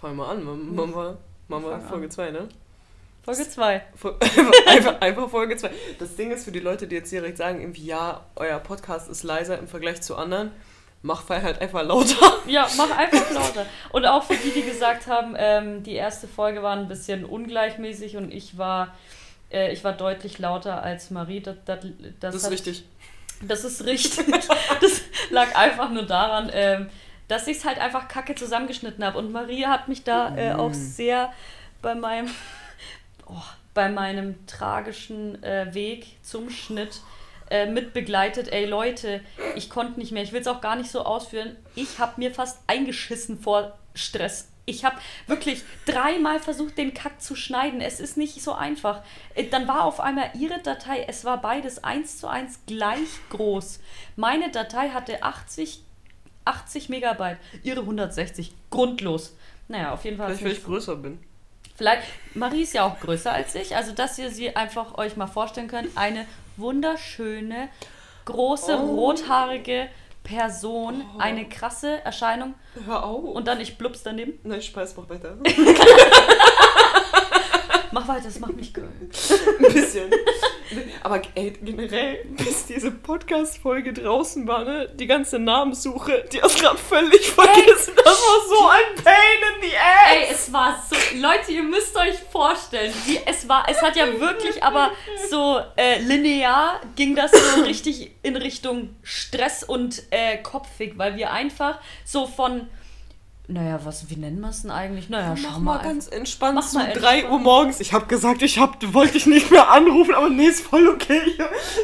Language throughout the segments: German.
Fangen wir an. Machen wir, machen wir Folge 2, ne? Folge 2. einfach, einfach Folge 2. Das Ding ist für die Leute, die jetzt direkt sagen, irgendwie, ja, euer Podcast ist leiser im Vergleich zu anderen. Mach halt einfach lauter. Ja, mach einfach lauter. Und auch für die, die gesagt haben, ähm, die erste Folge war ein bisschen ungleichmäßig und ich war, äh, ich war deutlich lauter als Marie. Das, das, das, das ist hat, richtig. Das ist richtig. das lag einfach nur daran, ähm, dass ich es halt einfach kacke zusammengeschnitten habe. Und Marie hat mich da äh, auch mm. sehr bei meinem, oh, bei meinem tragischen äh, Weg zum Schnitt äh, mit begleitet. Ey Leute, ich konnte nicht mehr. Ich will es auch gar nicht so ausführen. Ich habe mir fast eingeschissen vor Stress. Ich habe wirklich dreimal versucht, den Kack zu schneiden. Es ist nicht so einfach. Äh, dann war auf einmal ihre Datei, es war beides eins zu eins gleich groß. Meine Datei hatte 80 80 Megabyte, ihre 160. Grundlos. Naja, auf jeden Fall. Vielleicht, weil ich größer bin. Vielleicht, Marie ist ja auch größer als ich, also dass ihr sie einfach euch mal vorstellen könnt. Eine wunderschöne, große, oh. rothaarige Person, oh. eine krasse Erscheinung. Hör auf. Und dann ich blups daneben. Nein, Spaß, mach weiter. Mach weiter, das macht mich geil. Ein bisschen. Aber ey, generell, bis diese Podcast-Folge draußen war, ne, die ganze Namenssuche, die hast gerade völlig vergessen. Ey, das war so ein Pain in the ass. Ey, es war so. Leute, ihr müsst euch vorstellen, wie, es war, es hat ja wirklich, aber so äh, linear ging das so richtig in Richtung Stress und äh, kopfig, weil wir einfach so von naja, was, wie nennen wir es denn eigentlich? Naja, schau Mach mal. mal ganz entspannt Mach mal 3 Uhr morgens. Ich habe gesagt, ich hab, wollte dich nicht mehr anrufen, aber nee, ist voll okay.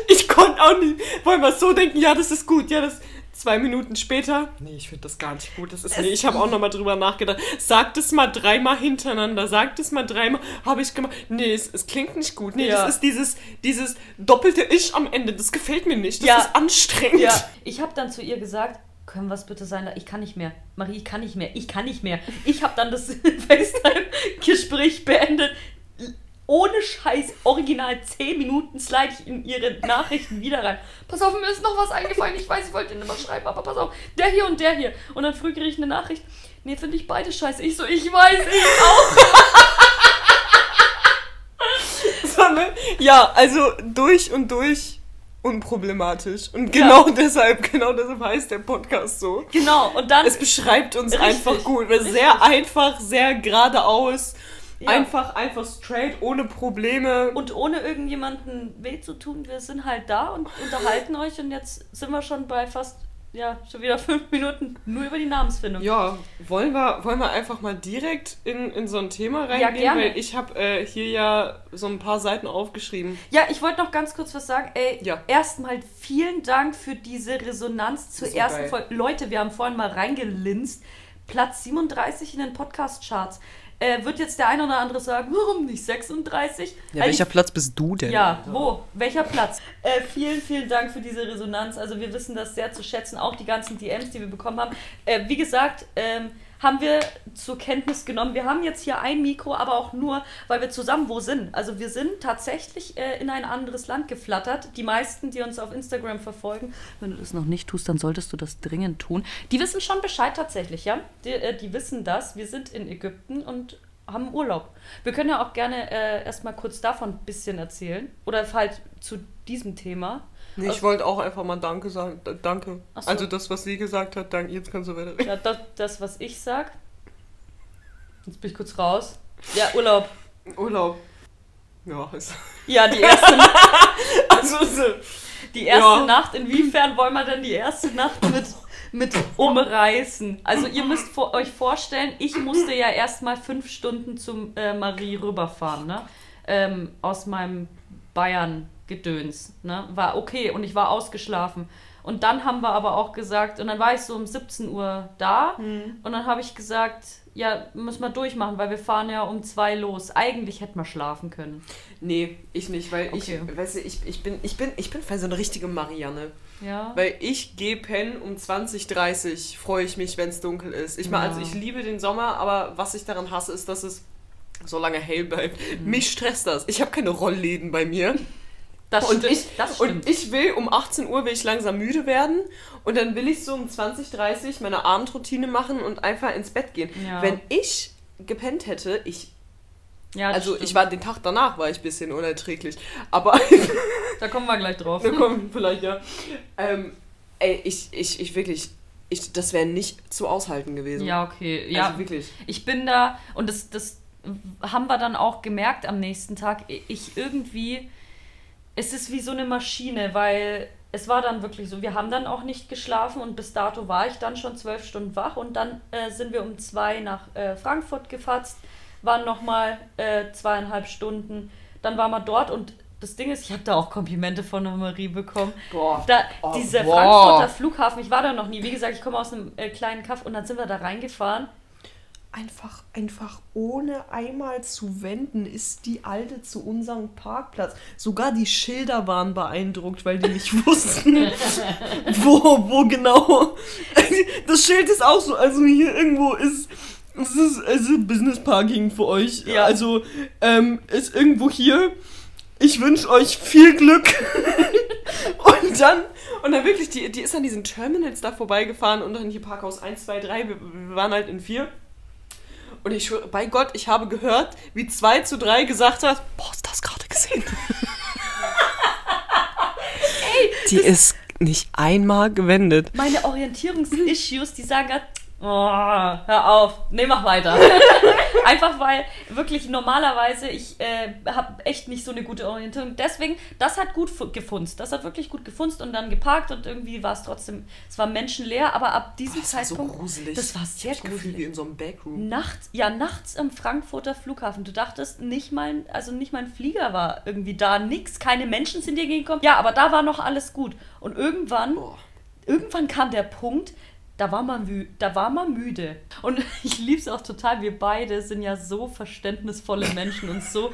Ich konnte auch nicht. Wollen wir so denken, ja, das ist gut, ja, das. Zwei Minuten später, nee, ich finde das gar nicht gut. Das ist, nee, ich habe auch nochmal drüber nachgedacht. Sag das mal dreimal hintereinander. Sag das mal dreimal. Habe ich gemacht. Nee, es, es, klingt nicht gut. Nee, ja. das ist dieses, dieses doppelte Ich am Ende. Das gefällt mir nicht. Das ja. ist anstrengend. Ja. Ich habe dann zu ihr gesagt, können wir es bitte sein? Ich kann nicht mehr. Marie, ich kann nicht mehr. Ich kann nicht mehr. Ich habe dann das FaceTime-Gespräch beendet. Ohne Scheiß, original 10 Minuten slide ich in ihre Nachrichten wieder rein. Pass auf, mir ist noch was eingefallen. Ich weiß, ich wollte nicht mal schreiben, aber pass auf. Der hier und der hier. Und dann früh kriege ich eine Nachricht. Nee, finde ich beide scheiße. Ich so, ich weiß, ich auch. ja, also durch und durch unproblematisch. Und genau ja. deshalb, genau deshalb heißt der Podcast so. Genau, und dann. Es beschreibt uns richtig, einfach gut. Richtig. Sehr einfach, sehr geradeaus. Ja. Einfach, einfach straight, ohne Probleme. Und ohne irgendjemanden weh zu tun. Wir sind halt da und unterhalten euch und jetzt sind wir schon bei fast ja, schon wieder fünf Minuten nur über die Namensfindung. Ja, wollen wir, wollen wir einfach mal direkt in, in so ein Thema reingehen? Ja. Weil ich habe äh, hier ja so ein paar Seiten aufgeschrieben. Ja, ich wollte noch ganz kurz was sagen. Ey, ja. erstmal vielen Dank für diese Resonanz zur so ersten Folge. Leute, wir haben vorhin mal reingelinst. Platz 37 in den Podcast-Charts. Äh, wird jetzt der eine oder andere sagen, warum nicht 36? Ja, welcher ich, Platz bist du denn? Ja, wo? Welcher Platz? Äh, vielen, vielen Dank für diese Resonanz. Also wir wissen das sehr zu schätzen, auch die ganzen DMs, die wir bekommen haben. Äh, wie gesagt, ähm, haben wir zur Kenntnis genommen. Wir haben jetzt hier ein Mikro, aber auch nur, weil wir zusammen wo sind. Also wir sind tatsächlich äh, in ein anderes Land geflattert. Die meisten, die uns auf Instagram verfolgen, wenn du das noch nicht tust, dann solltest du das dringend tun. Die wissen schon Bescheid tatsächlich, ja. Die, äh, die wissen das. Wir sind in Ägypten und haben Urlaub. Wir können ja auch gerne äh, erstmal kurz davon ein bisschen erzählen. Oder halt zu diesem Thema. Nee, also, ich wollte auch einfach mal Danke sagen. Danke. So. Also das, was sie gesagt hat, danke. Jetzt kannst du weiter Ja, das, das, was ich sag. Jetzt bin ich kurz raus. Ja, Urlaub. Urlaub. Ja, ist. Ja, die erste Nacht. also, die erste ja. Nacht. Inwiefern wollen wir denn die erste Nacht mit, mit umreißen? Also, ihr müsst vor, euch vorstellen, ich musste ja erstmal fünf Stunden zum äh, Marie rüberfahren, ne? Ähm, aus meinem Bayern Gedöns. Ne? War okay und ich war ausgeschlafen. Und dann haben wir aber auch gesagt, und dann war ich so um 17 Uhr da mhm. und dann habe ich gesagt, ja, müssen wir durchmachen, weil wir fahren ja um zwei los. Eigentlich hätten wir schlafen können. Nee, ich nicht, weil okay. ich, weißt du, ich, ich bin, ich bin, ich bin so eine richtige Marianne. Ja. Weil ich gehe pennen um 20, 30, freue ich mich, wenn es dunkel ist. Ich meine, ja. also ich liebe den Sommer, aber was ich daran hasse, ist, dass es so lange hell bleibt. Mhm. Mich stresst das. Ich habe keine Rollläden bei mir. Das und, ich, das stimmt. und ich will um 18 Uhr will ich langsam müde werden und dann will ich so um 20, 30 meine Abendroutine machen und einfach ins Bett gehen. Ja. Wenn ich gepennt hätte, ich. Ja, also stimmt. ich war den Tag danach war ich ein bisschen unerträglich. Aber. da kommen wir gleich drauf. Da kommen vielleicht, ja. Ähm, ey, ich, ich, ich wirklich. Ich, das wäre nicht zu aushalten gewesen. Ja, okay. Ja, also wirklich. Ich bin da, und das, das haben wir dann auch gemerkt am nächsten Tag. Ich irgendwie. Es ist wie so eine Maschine, weil es war dann wirklich so, wir haben dann auch nicht geschlafen und bis dato war ich dann schon zwölf Stunden wach und dann äh, sind wir um zwei nach äh, Frankfurt gefatzt, waren nochmal äh, zweieinhalb Stunden, dann waren wir dort und das Ding ist, ich habe da auch Komplimente von Marie bekommen. Boah. Da, oh, dieser boah. Frankfurter Flughafen, ich war da noch nie. Wie gesagt, ich komme aus einem äh, kleinen Kaff und dann sind wir da reingefahren einfach, einfach ohne einmal zu wenden, ist die alte zu unserem Parkplatz. Sogar die Schilder waren beeindruckt, weil die nicht wussten, wo, wo genau. Das Schild ist auch so, also hier irgendwo ist. Es ist, es ist Business Parking für euch. Ja. Also ähm, ist irgendwo hier. Ich wünsche euch viel Glück. und dann, und dann wirklich, die, die ist an diesen Terminals da vorbeigefahren und dann hier Parkhaus 1, 2, 3. Wir, wir waren halt in 4. Und ich schwöre, bei Gott, ich habe gehört, wie 2 zu 3 gesagt hat, boah, hast du das gerade gesehen? Ey, die ist nicht einmal gewendet. Meine Orientierungsissues, die sagen gerade, Oh, hör auf. Nee, mach weiter. Einfach weil wirklich normalerweise ich äh, habe echt nicht so eine gute Orientierung. Deswegen, das hat gut gefunzt. Das hat wirklich gut gefunzt und dann geparkt und irgendwie war es trotzdem, es war menschenleer, aber ab diesem oh, das Zeitpunkt. War so gruselig. Das war sehr ich gruselig. wie in so einem Backroom. Nachts, ja, nachts am Frankfurter Flughafen. Du dachtest, nicht mal, also nicht mal ein Flieger war irgendwie da, nix, keine Menschen sind dir gegengekommen. Ja, aber da war noch alles gut. Und irgendwann, oh. irgendwann kam der Punkt, da war man, da war man müde. Und ich liebe es auch total. Wir beide sind ja so verständnisvolle Menschen und so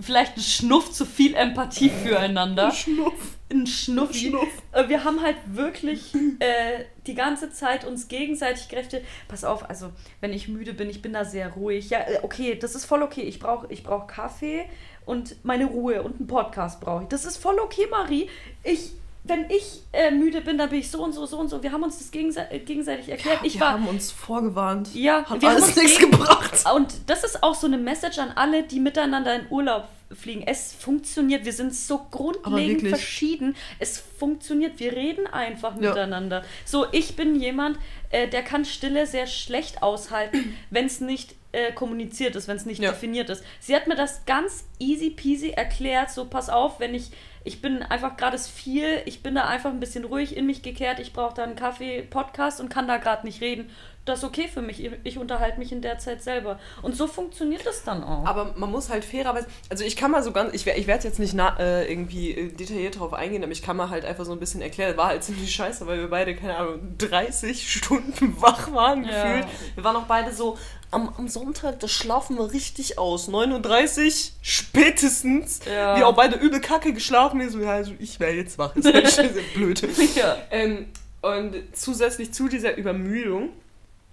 vielleicht ein Schnuff zu viel Empathie füreinander. Ein Schnuff. Ein Schnuff. Schnuff. Äh, wir haben halt wirklich äh, die ganze Zeit uns gegenseitig Kräfte. Pass auf, also wenn ich müde bin, ich bin da sehr ruhig. Ja, äh, okay, das ist voll okay. Ich brauche ich brauch Kaffee und meine Ruhe und einen Podcast brauche ich. Das ist voll okay, Marie. Ich wenn ich äh, müde bin, dann bin ich so und so, so und so. Wir haben uns das gegense äh, gegenseitig erklärt. Ja, ich wir war, haben uns vorgewarnt. Ja, hat wir alles nichts gebracht. Und das ist auch so eine Message an alle, die miteinander in Urlaub fliegen. Es funktioniert. Wir sind so grundlegend verschieden. Es funktioniert. Wir reden einfach ja. miteinander. So, ich bin jemand, äh, der kann Stille sehr schlecht aushalten, wenn es nicht äh, kommuniziert ist, wenn es nicht ja. definiert ist. Sie hat mir das ganz easy peasy erklärt. So, pass auf, wenn ich ich bin einfach gerade viel, ich bin da einfach ein bisschen ruhig in mich gekehrt, ich brauche da einen Kaffee, Podcast und kann da gerade nicht reden. Das ist okay für mich. Ich unterhalte mich in der Zeit selber. Und so funktioniert das dann auch. Aber man muss halt fairerweise, also ich kann mal so ganz, ich, ich werde jetzt nicht na, äh, irgendwie äh, detailliert drauf eingehen, aber ich kann mal halt einfach so ein bisschen erklären. War halt ziemlich scheiße, weil wir beide, keine Ahnung, 30 Stunden wach waren ja. gefühlt. Wir waren auch beide so, am, am Sonntag, das schlafen wir richtig aus. 39 spätestens. Ja. Wir auch beide übel kacke geschlafen. Ich so, ja, also ich wäre jetzt wach. Das ist blöd. ja. Ähm, und zusätzlich zu dieser Übermüdung,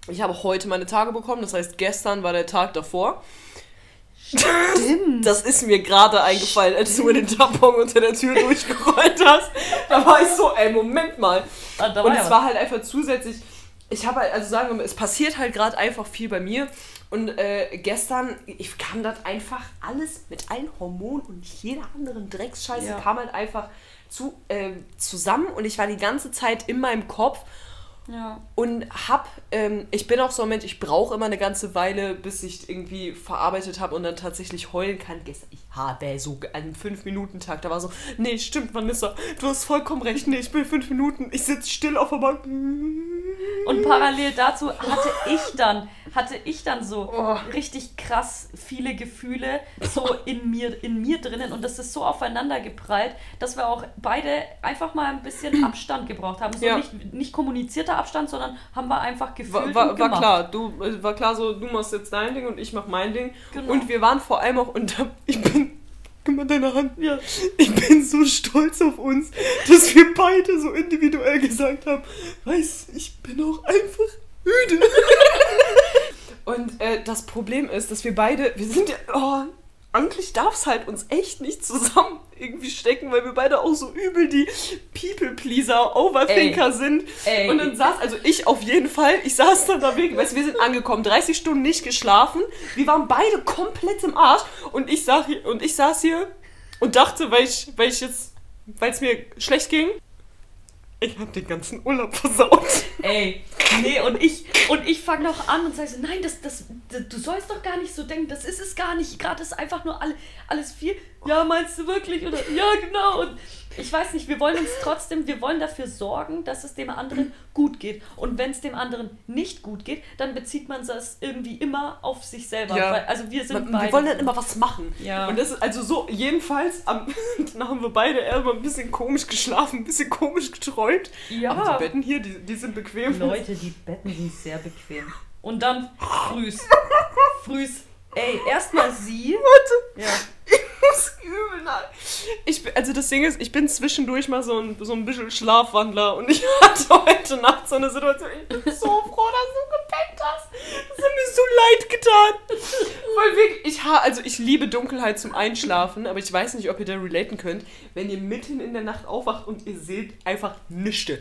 ich habe heute meine Tage bekommen, das heißt, gestern war der Tag davor. Stimmt. Das ist mir gerade eingefallen, als du mir den Tampon unter der Tür durchgerollt hast. Da war ich so, ey, Moment mal. Ah, und es war halt einfach zusätzlich ich habe halt, also sagen wir mal, es passiert halt gerade einfach viel bei mir. Und äh, gestern, ich kam das einfach alles mit allen Hormonen und jeder anderen Drecksscheiße ja. kam halt einfach zu, äh, zusammen und ich war die ganze Zeit in meinem Kopf ja. Und hab, ähm, ich bin auch so ein Mensch, ich brauche immer eine ganze Weile, bis ich irgendwie verarbeitet habe und dann tatsächlich heulen kann. Gestern, ich habe so einen 5-Minuten-Tag, da war so, nee, stimmt, Vanessa, du hast vollkommen recht, nee, ich bin 5 Minuten, ich sitze still auf der Bank. Und parallel dazu hatte ich dann, hatte ich dann so oh. richtig krass viele Gefühle so in mir, in mir drinnen und das ist so aufeinander geprallt, dass wir auch beide einfach mal ein bisschen Abstand gebraucht haben. So ja. nicht, nicht kommunizierter gewisser Abstand, sondern haben wir einfach gefühlt war, war, war klar, du äh, war klar so, du machst jetzt dein Ding und ich mach mein Ding. Genau. Und wir waren vor allem auch und ich bin Guck mal deine Hand. Ja. Ich bin so stolz auf uns, dass wir beide so individuell gesagt haben, weißt ich bin auch einfach müde. und äh, das Problem ist, dass wir beide, wir sind ja, oh, eigentlich darf es halt uns echt nicht zusammen irgendwie stecken, weil wir beide auch so übel die People-Pleaser, Overthinker Ey. sind. Ey. Und dann saß, also ich auf jeden Fall, ich saß dann da wegen, weißt du, wir sind angekommen, 30 Stunden nicht geschlafen, wir waren beide komplett im Arsch und ich, sag, und ich saß hier und dachte, weil ich, weil ich jetzt, weil es mir schlecht ging, ich hab den ganzen Urlaub versaut. Ey, nee, und ich, und ich fange noch an und sage so, nein, das, das, das, du sollst doch gar nicht so denken, das ist es gar nicht. Gerade ist einfach nur alle, alles viel. Ja, meinst du wirklich? Oder ja, genau. Und ich weiß nicht, wir wollen uns trotzdem, wir wollen dafür sorgen, dass es dem anderen gut geht. Und wenn es dem anderen nicht gut geht, dann bezieht man das irgendwie immer auf sich selber. Ja. Weil, also wir sind man, beide. Wir wollen dann immer was machen. Ja. Und das ist also so, jedenfalls, am, dann haben wir beide erstmal ein bisschen komisch geschlafen, ein bisschen komisch geträumt. Ja. Aber die Betten hier, die, die sind bequem. Leute, die Betten sind sehr bequem. Und dann frühs. frühs. Ey, erstmal sie. Warte. Ja. Muss übel nach. Ich, also das Ding ist, ich bin zwischendurch mal so ein, so ein bisschen Schlafwandler und ich hatte heute Nacht so eine Situation. Ich bin so froh, dass du gepennt hast. Das hat mir so leid getan. Weil wirklich, ich, also ich liebe Dunkelheit zum Einschlafen, aber ich weiß nicht, ob ihr da relaten könnt. Wenn ihr mitten in der Nacht aufwacht und ihr seht einfach nichts,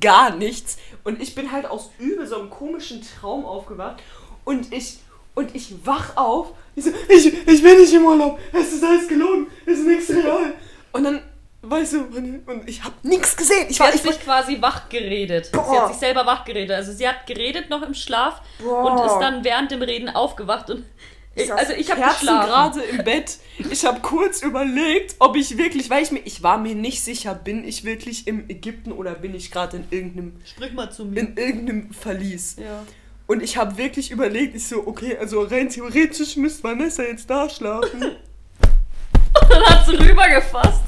gar nichts. Und ich bin halt aus übel so einem komischen Traum aufgewacht und ich und ich wach auf. Ich so, ich, ich bin nicht im Urlaub. Es ist alles gelogen. Es ist nichts real. Und dann, weißt du, und ich habe nichts gesehen. Ich sie war, hat ich sich quasi wach geredet. Boah. Sie hat sich selber wach geredet. Also sie hat geredet noch im Schlaf Boah. und ist dann während dem Reden aufgewacht und ich, also ich habe gerade im Bett. Ich habe kurz überlegt, ob ich wirklich, weil ich mir, ich war mir nicht sicher, bin ich wirklich im Ägypten oder bin ich gerade in irgendeinem, sprich mal zu mir, in irgendeinem Verlies. Ja. Und ich habe wirklich überlegt, ich so, okay, also rein theoretisch müsste Vanessa jetzt da schlafen. und dann hat sie rübergefasst.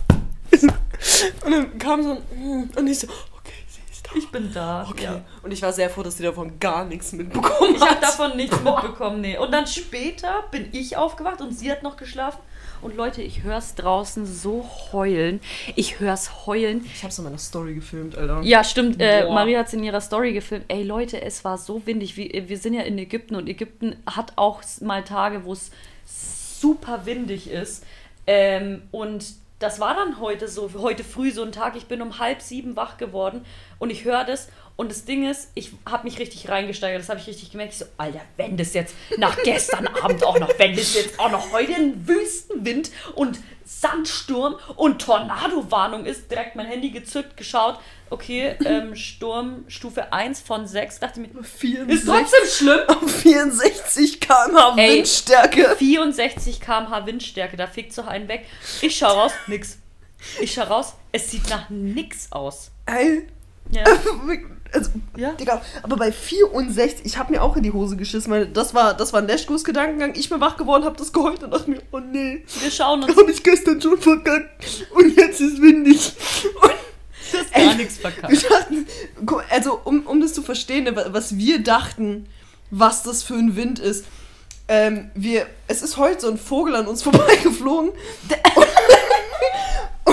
und dann kam so ein, und ich so, okay, sie ist da. Ich bin da. Okay. Ja. Und ich war sehr froh, dass sie davon gar nichts mitbekommen hat. Ich habe davon nichts mitbekommen, nee. Und dann später bin ich aufgewacht und sie hat noch geschlafen. Und Leute, ich höre es draußen so heulen. Ich höre es heulen. Ich habe es in meiner Story gefilmt, Alter. Ja, stimmt. Äh, Maria hat es in ihrer Story gefilmt. Ey, Leute, es war so windig. Wir, wir sind ja in Ägypten und Ägypten hat auch mal Tage, wo es super windig ist. Ähm, und das war dann heute so, heute früh so ein Tag. Ich bin um halb sieben wach geworden und ich höre das und das Ding ist, ich habe mich richtig reingesteigert, das habe ich richtig gemerkt. Ich so, Alter, wenn das jetzt nach gestern Abend auch noch, wenn das jetzt auch noch heute ein Wüstenwind und Sandsturm und Tornado-Warnung ist, direkt mein Handy gezückt, geschaut, okay, ähm, Sturm Stufe 1 von 6, dachte mir, 64, ist trotzdem schlimm. 64 km/h Windstärke. 64 km/h Windstärke, da fickt so einen weg. Ich schau raus, nix. Ich schau raus, es sieht nach nix aus. Ey, ja. Also, ja? Digga, aber bei 64, ich habe mir auch in die Hose geschissen, weil das war, das war Neschkos Gedankengang. Ich bin wach geworden, hab das geheult und dachte mir, oh nee. Wir schauen uns. Hab ich gestern schon verkackt und jetzt ist windig. Und du hast gar nichts verkackt. Dachten, also, um, um das zu verstehen, ne, was wir dachten, was das für ein Wind ist. Ähm, wir, es ist heute so ein Vogel an uns vorbeigeflogen. Und,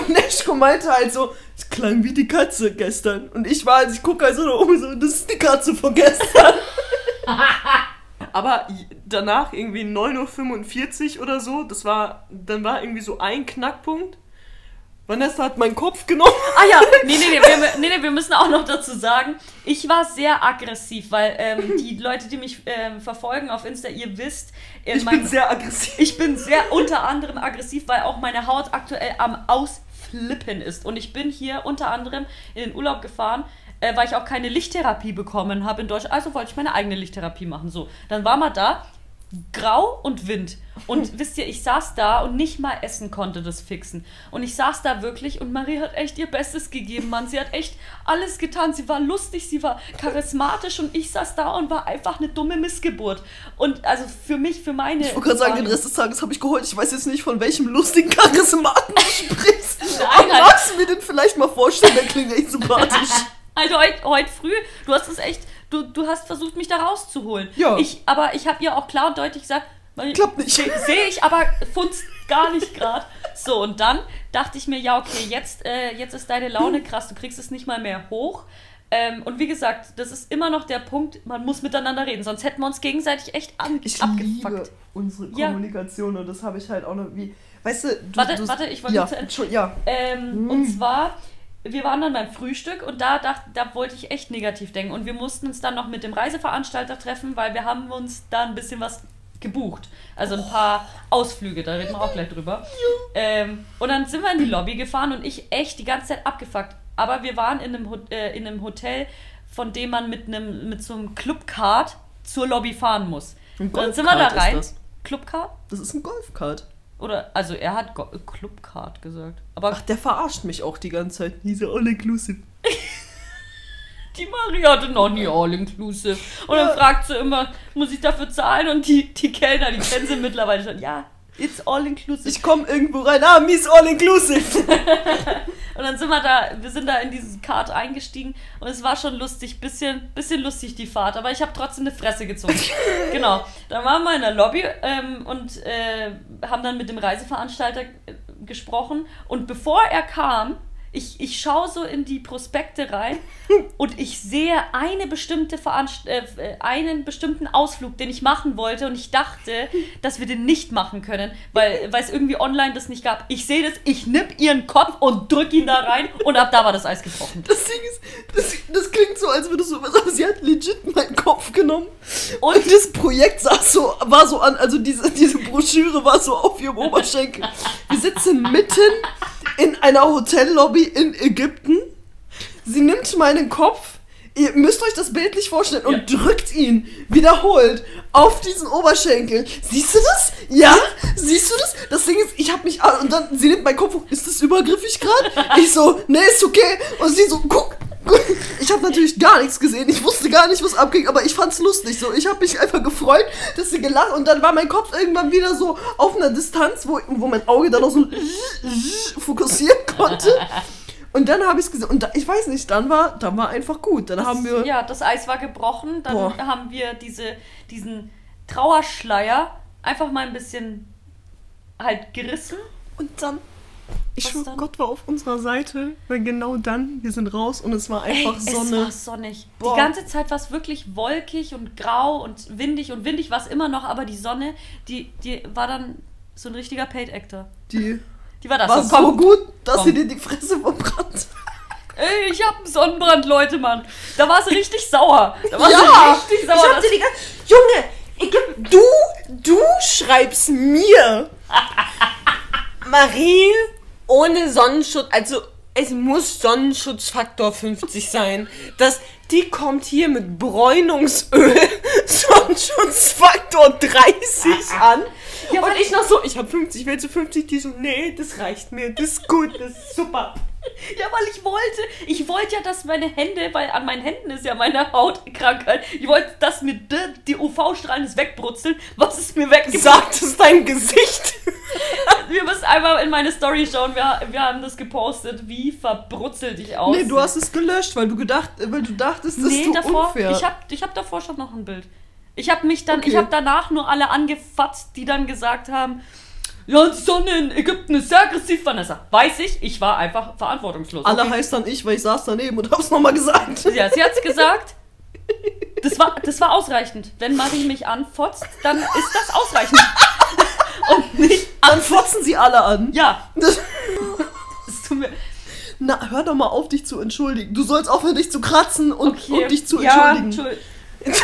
und Neschko meinte halt so, es klang wie die Katze gestern. Und ich war, als ich gucke also da oben so, das ist die Katze von gestern. Aber danach irgendwie 9.45 Uhr oder so, das war, dann war irgendwie so ein Knackpunkt. Vanessa hat meinen Kopf genommen. Ah ja, nee, nee, nee, wir, nee, nee, wir müssen auch noch dazu sagen, ich war sehr aggressiv, weil ähm, die Leute, die mich ähm, verfolgen auf Insta, ihr wisst, äh, ich mein, bin sehr aggressiv. Ich bin sehr unter anderem aggressiv, weil auch meine Haut aktuell am Aus Flippen ist. Und ich bin hier unter anderem in den Urlaub gefahren, äh, weil ich auch keine Lichttherapie bekommen habe in Deutschland. Also wollte ich meine eigene Lichttherapie machen. So, dann war man da grau und Wind. Und wisst ihr, ich saß da und nicht mal Essen konnte das fixen. Und ich saß da wirklich und Marie hat echt ihr Bestes gegeben, Mann. Sie hat echt alles getan. Sie war lustig, sie war charismatisch und ich saß da und war einfach eine dumme Missgeburt. Und also für mich, für meine. Ich wollte gerade sagen, den Rest des Tages habe ich geholt. Ich weiß jetzt nicht, von welchem lustigen Charismaten du sprichst. Nein, halt. Magst du mir den vielleicht mal vorstellen? Der klingt echt sympathisch. Also heute heut früh, du hast es echt du, du hast versucht, mich da rauszuholen. Ja. Ich, aber ich habe ihr auch klar und deutlich gesagt, Klappt nicht. Sehe ich, aber funzt gar nicht gerade. So, und dann dachte ich mir, ja, okay, jetzt, äh, jetzt ist deine Laune krass, du kriegst es nicht mal mehr hoch. Ähm, und wie gesagt, das ist immer noch der Punkt, man muss miteinander reden, sonst hätten wir uns gegenseitig echt an Ich abgefuckt. liebe unsere Ja. Kommunikation und das habe ich halt auch noch wie. Weißt du, du Warte, du, warte, ich wollte ja, zu Ende- ja. Ähm, Mm. Und zwar, wir waren dann beim Frühstück und da, dacht, da wollte ich echt negativ denken. Und wir mussten uns dann noch mit dem Reiseveranstalter treffen, weil wir haben uns da ein bisschen was gebucht. Also ein paar Ausflüge, da reden wir auch gleich drüber. Ähm, und dann sind wir in die Lobby gefahren und ich echt die ganze Zeit abgefuckt. Aber wir waren in einem, äh, in einem Hotel, von dem man mit, einem, mit so einem Clubcard zur Lobby fahren muss. Ein Und dann sind wir da rein. Clubcard? Das ist ein Golfkart. Oder, also er hat Go Clubcard gesagt. Aber Ach, der verarscht mich auch die ganze Zeit. Diese all-inclusive. Die Marie hatte noch nie All-Inclusive. Und dann fragt sie immer, muss ich dafür zahlen? Und die, die Kellner, die kennen sie mittlerweile schon. Ja, it's All-Inclusive. Ich komme irgendwo rein. Ah, Mies all-inclusive. Und dann sind wir da, wir sind da in dieses Kart eingestiegen und es war schon lustig, bisschen, bisschen lustig die Fahrt, aber ich habe trotzdem eine Fresse gezogen. genau. Dann waren wir in der Lobby ähm, und äh, haben dann mit dem Reiseveranstalter äh, gesprochen und bevor er kam, ich, ich schaue so in die Prospekte rein und ich sehe eine bestimmte Veranst äh, einen bestimmten Ausflug, den ich machen wollte und ich dachte, dass wir den nicht machen können, weil es irgendwie online das nicht gab. Ich sehe das, ich nipp ihren Kopf und drück ihn da rein und ab da war das Eis gebrochen. Das Ding ist, das, das klingt so, als würde so was, aber sie hat legit meinen Kopf genommen. Und, Und- das Projekt saß so, war so an, also diese, diese Broschüre war so auf ihrem Oberschenkel. Wir sitzen mitten in einer Hotellobby in Ägypten. Sie nimmt meinen Kopf. Ihr müsst euch das bildlich vorstellen und drückt ihn wiederholt auf diesen Oberschenkel. Siehst du das? Ja? Siehst du das? Das Ding ist, ich hab mich an und dann sie nimmt meinen Kopf hoch. Ist das übergriffig gerade? Ich so, nee, ist okay. Und sie so, guck. Ich habe natürlich gar nichts gesehen. Ich wusste gar nicht, was abging, aber ich fand's lustig. So, ich habe mich einfach gefreut, dass sie gelacht und dann war mein Kopf irgendwann wieder so auf einer Distanz, wo, wo mein Auge dann noch so fokussieren konnte. Und dann habe ich es gesehen. Und da, ich weiß nicht, dann war, dann war einfach gut. Dann haben wir. ja, das Eis war gebrochen, dann Boah. haben wir diese, diesen Trauerschleier einfach mal ein bisschen halt gerissen. Und dann. Ich Was schwör, dann? Gott war auf unserer Seite, weil genau dann, wir sind raus und es war einfach Ey, Sonne. Es war sonnig. Boah. Die ganze Zeit war es wirklich wolkig und grau und windig und windig war es immer noch, aber die Sonne, die, die war dann so ein richtiger Paid Actor. Die Die war das. war so, so komm, gut, dass komm. sie dir die Fresse verbrannt. Ey, ich hab einen Sonnenbrand, Leute, Mann. Da war sie richtig sauer. Da war Ja, richtig sauer. ich hab dir die ganze... Junge, ich geb, du, du schreibst mir. Marie, ohne Sonnenschutz, also es muss Sonnenschutzfaktor 50 sein. Das, die kommt hier mit Bräunungsöl, Sonnenschutzfaktor 30 an. Ja, und weil- ich noch so, ich habe 50, willst du 50? Die so, nee, das reicht mir, das ist gut, das ist super. Ja, weil ich wollte, ich wollte ja, dass meine Hände, weil an meinen Händen ist ja meine Hautkrankheit, ich wollte, dass mir die, die UV-Strahlen das wegbrutzeln, was ist mir weggebracht. Sagt es dein Gesicht. Wir müssen einmal in meine Story schauen, wir, wir haben das gepostet, wie verbrutzelt ich aus. Nee, du hast es gelöscht, weil du gedacht, weil du dachtest, das Nee, ist davor, unfair. ich hab, ich hab davor schon noch ein Bild. Ich habe mich dann, Okay. ich habe danach nur alle angefatzt, die dann gesagt haben, ja, die Sonne in Ägypten ist sehr aggressiv, Vanessa. Weiß ich, ich war einfach verantwortungslos. Alle okay? heißt dann ich, weil ich saß daneben und hab's nochmal gesagt. Ja, sie hat's gesagt. Das war, das war ausreichend. Wenn Marie mich anfotzt, dann ist das ausreichend. Und nicht. Dann fotzen sie alle an. Ja, Das, es tut mir. na, hör doch mal auf, dich zu entschuldigen. Du sollst aufhören, dich zu kratzen und, Okay. und dich zu ja, entschuldigen. Entschuld-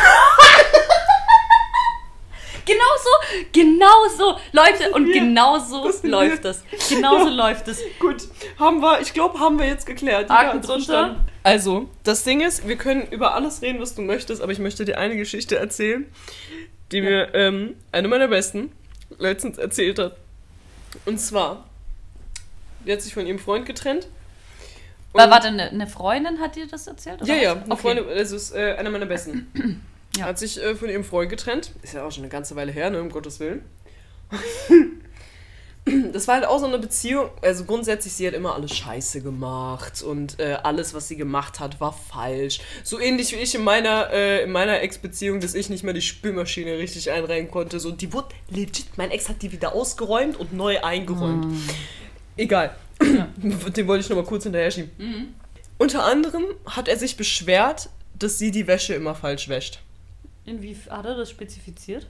Genau so, genau so, Leute, und genau so Das läuft das. Genau so Ja. läuft es. Gut, haben wir, ich glaube, haben wir jetzt geklärt. Haken drunter. Also, das Ding ist, wir können über alles reden, was du möchtest, aber ich möchte dir eine Geschichte erzählen, die mir ähm, eine meiner besten letztens erzählt hat. Und zwar, die hat sich von ihrem Freund getrennt. War, warte, eine, eine Freundin hat dir das erzählt? oder Ja, ja, eine Okay. Freundin, das ist äh, einer meiner besten. Ja. Hat sich äh, von ihrem Freund getrennt. Ist ja auch schon eine ganze Weile her, ne, um Gottes Willen. Das war halt auch so eine Beziehung, also grundsätzlich, sie hat immer alles scheiße gemacht und äh, alles, was sie gemacht hat, war falsch. So ähnlich wie ich in meiner, äh, in meiner Ex-Beziehung, dass ich nicht mal die Spülmaschine richtig einreihen konnte. So, die wurde legit, mein Ex hat die wieder ausgeräumt und neu eingeräumt. Egal. Den wollte ich noch mal kurz hinterher schieben. Unter anderem hat er sich beschwert, dass sie die Wäsche immer falsch wäscht. Inwiefern hat er das spezifiziert?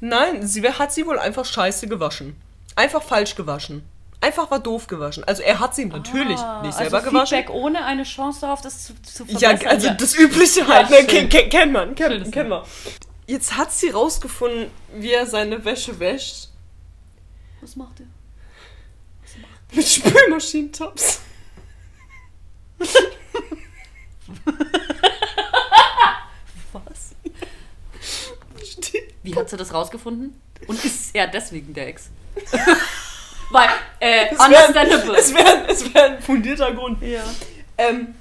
Nein, sie hat sie wohl einfach scheiße gewaschen. Einfach falsch gewaschen. Einfach war doof gewaschen. Also er hat sie natürlich Ah, nicht selber also gewaschen. Feedback ohne eine Chance darauf, das zu, zu Ja, verbessern. also das Übliche halt, Ja, ne? schön. Ken, ken, kennt man, kennt, kennt man. Jetzt hat sie rausgefunden, wie er seine Wäsche wäscht. Was macht er? Mit Spülmaschinentops. Was? Wie hat sie das rausgefunden? Und ist er deswegen der Ex? Weil, äh, Es wäre understandable. es wär, es wär ein fundierter Grund. ja. Ähm,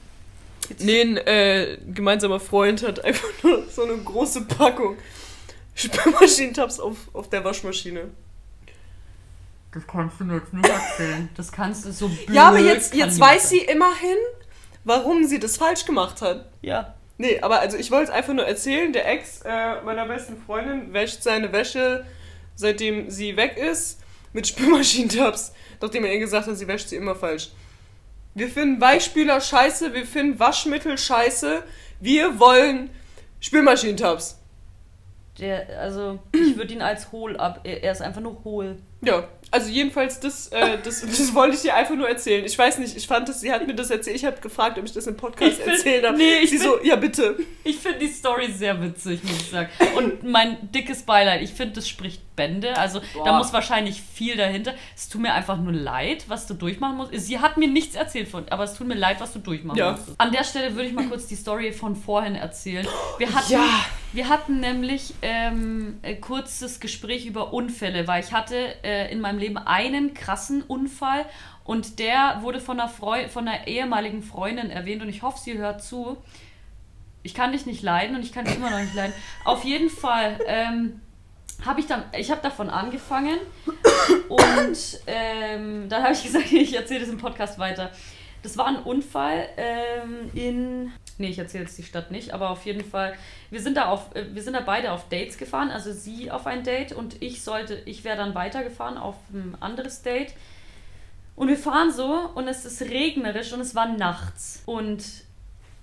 nee, ein äh, gemeinsamer Freund hat einfach nur so eine große Packung Spülmaschinentops auf, auf der Waschmaschine. Das kannst du mir jetzt nicht erzählen. Das kannst du so blöd. Ja, aber jetzt, jetzt weiß sie immerhin, warum sie das falsch gemacht hat. sein. Ja. Nee, aber also ich wollte es einfach nur erzählen, der Ex äh, meiner besten Freundin wäscht seine Wäsche, seitdem sie weg ist, mit Spülmaschinentabs, nachdem er ihr gesagt hat, sie wäscht sie immer falsch. Wir finden Weichspüler scheiße, wir finden Waschmittel scheiße, wir wollen Spülmaschinentabs. Der, also, ich würde ihn als hohl ab. Er er ist einfach nur hohl. Ja, also jedenfalls das, äh, das, das wollte ich dir einfach nur erzählen. Ich weiß nicht, ich fand das, sie hat mir das erzählt, ich habe gefragt, ob ich das im Podcast find- erzählen darf. nee, ich sie so, ja bitte. Ich finde die Story sehr witzig, muss ich sagen. Und mein dickes Beileid. Ich finde, das spricht Bände. Also da Boah. muss wahrscheinlich viel dahinter. Es tut mir einfach nur leid, was du durchmachen musst. Sie hat mir nichts erzählt von, aber es tut mir leid, was du durchmachen Ja. musst. An der Stelle würde ich mal kurz die Story von vorhin erzählen. Wir hatten, Ja. Wir hatten nämlich ähm, ein kurzes Gespräch über Unfälle, weil ich hatte äh, in meinem Leben einen krassen Unfall und der wurde von einer, Freu von einer ehemaligen Freundin erwähnt und ich hoffe, sie hört zu. Ich kann dich nicht leiden und ich kann dich immer noch nicht leiden. Auf jeden Fall ähm, habe ich dann, ich habe davon angefangen und ähm, dann habe ich gesagt, ich erzähle das im Podcast weiter. Das war ein Unfall ähm, in, nee, ich erzähle jetzt die Stadt nicht, aber auf jeden Fall, wir sind da auf, äh, wir sind da beide auf Dates gefahren, also sie auf ein Date und ich sollte, ich wäre dann weitergefahren auf ein anderes Date. Und wir fahren so und es ist regnerisch und es war nachts und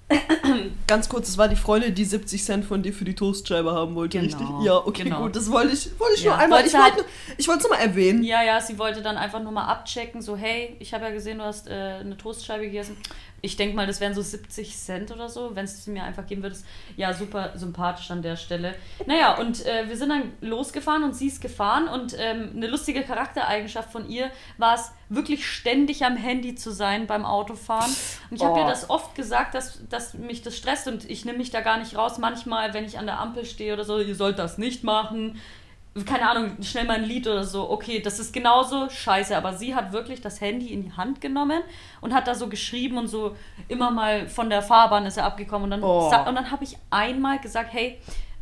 Ganz kurz, das war die Freundin, die 70 Cent von dir für die Toastscheibe haben wollte, Genau, richtig? Ja, okay, genau. gut. Das wollte ich, wollte ich Ja, nur einmal. wollte Ich wollte halt- ich wollte es nur mal erwähnen. Ja, ja, sie wollte dann einfach nur mal abchecken, so, hey, ich habe ja gesehen, du hast äh, eine Toastscheibe gegessen. Ich denke mal, das wären so 70 Cent oder so, wenn es mir einfach geben würdest. Ja, super sympathisch an der Stelle. Naja, und äh, wir sind dann losgefahren und sie ist gefahren und ähm, eine lustige Charaktereigenschaft von ihr war es, wirklich ständig am Handy zu sein beim Autofahren. Und ich habe Oh. ihr das oft gesagt, dass, dass mich das stresst und ich nehme mich da gar nicht raus. Manchmal, wenn ich an der Ampel stehe oder so, ihr sollt das nicht machen keine Ahnung, schnell mal ein Lied oder so. Okay, das ist genauso scheiße, aber sie hat wirklich das Handy in die Hand genommen und hat da so geschrieben und so immer mal von der Fahrbahn ist er abgekommen und dann, Oh. und dann habe ich einmal gesagt, hey,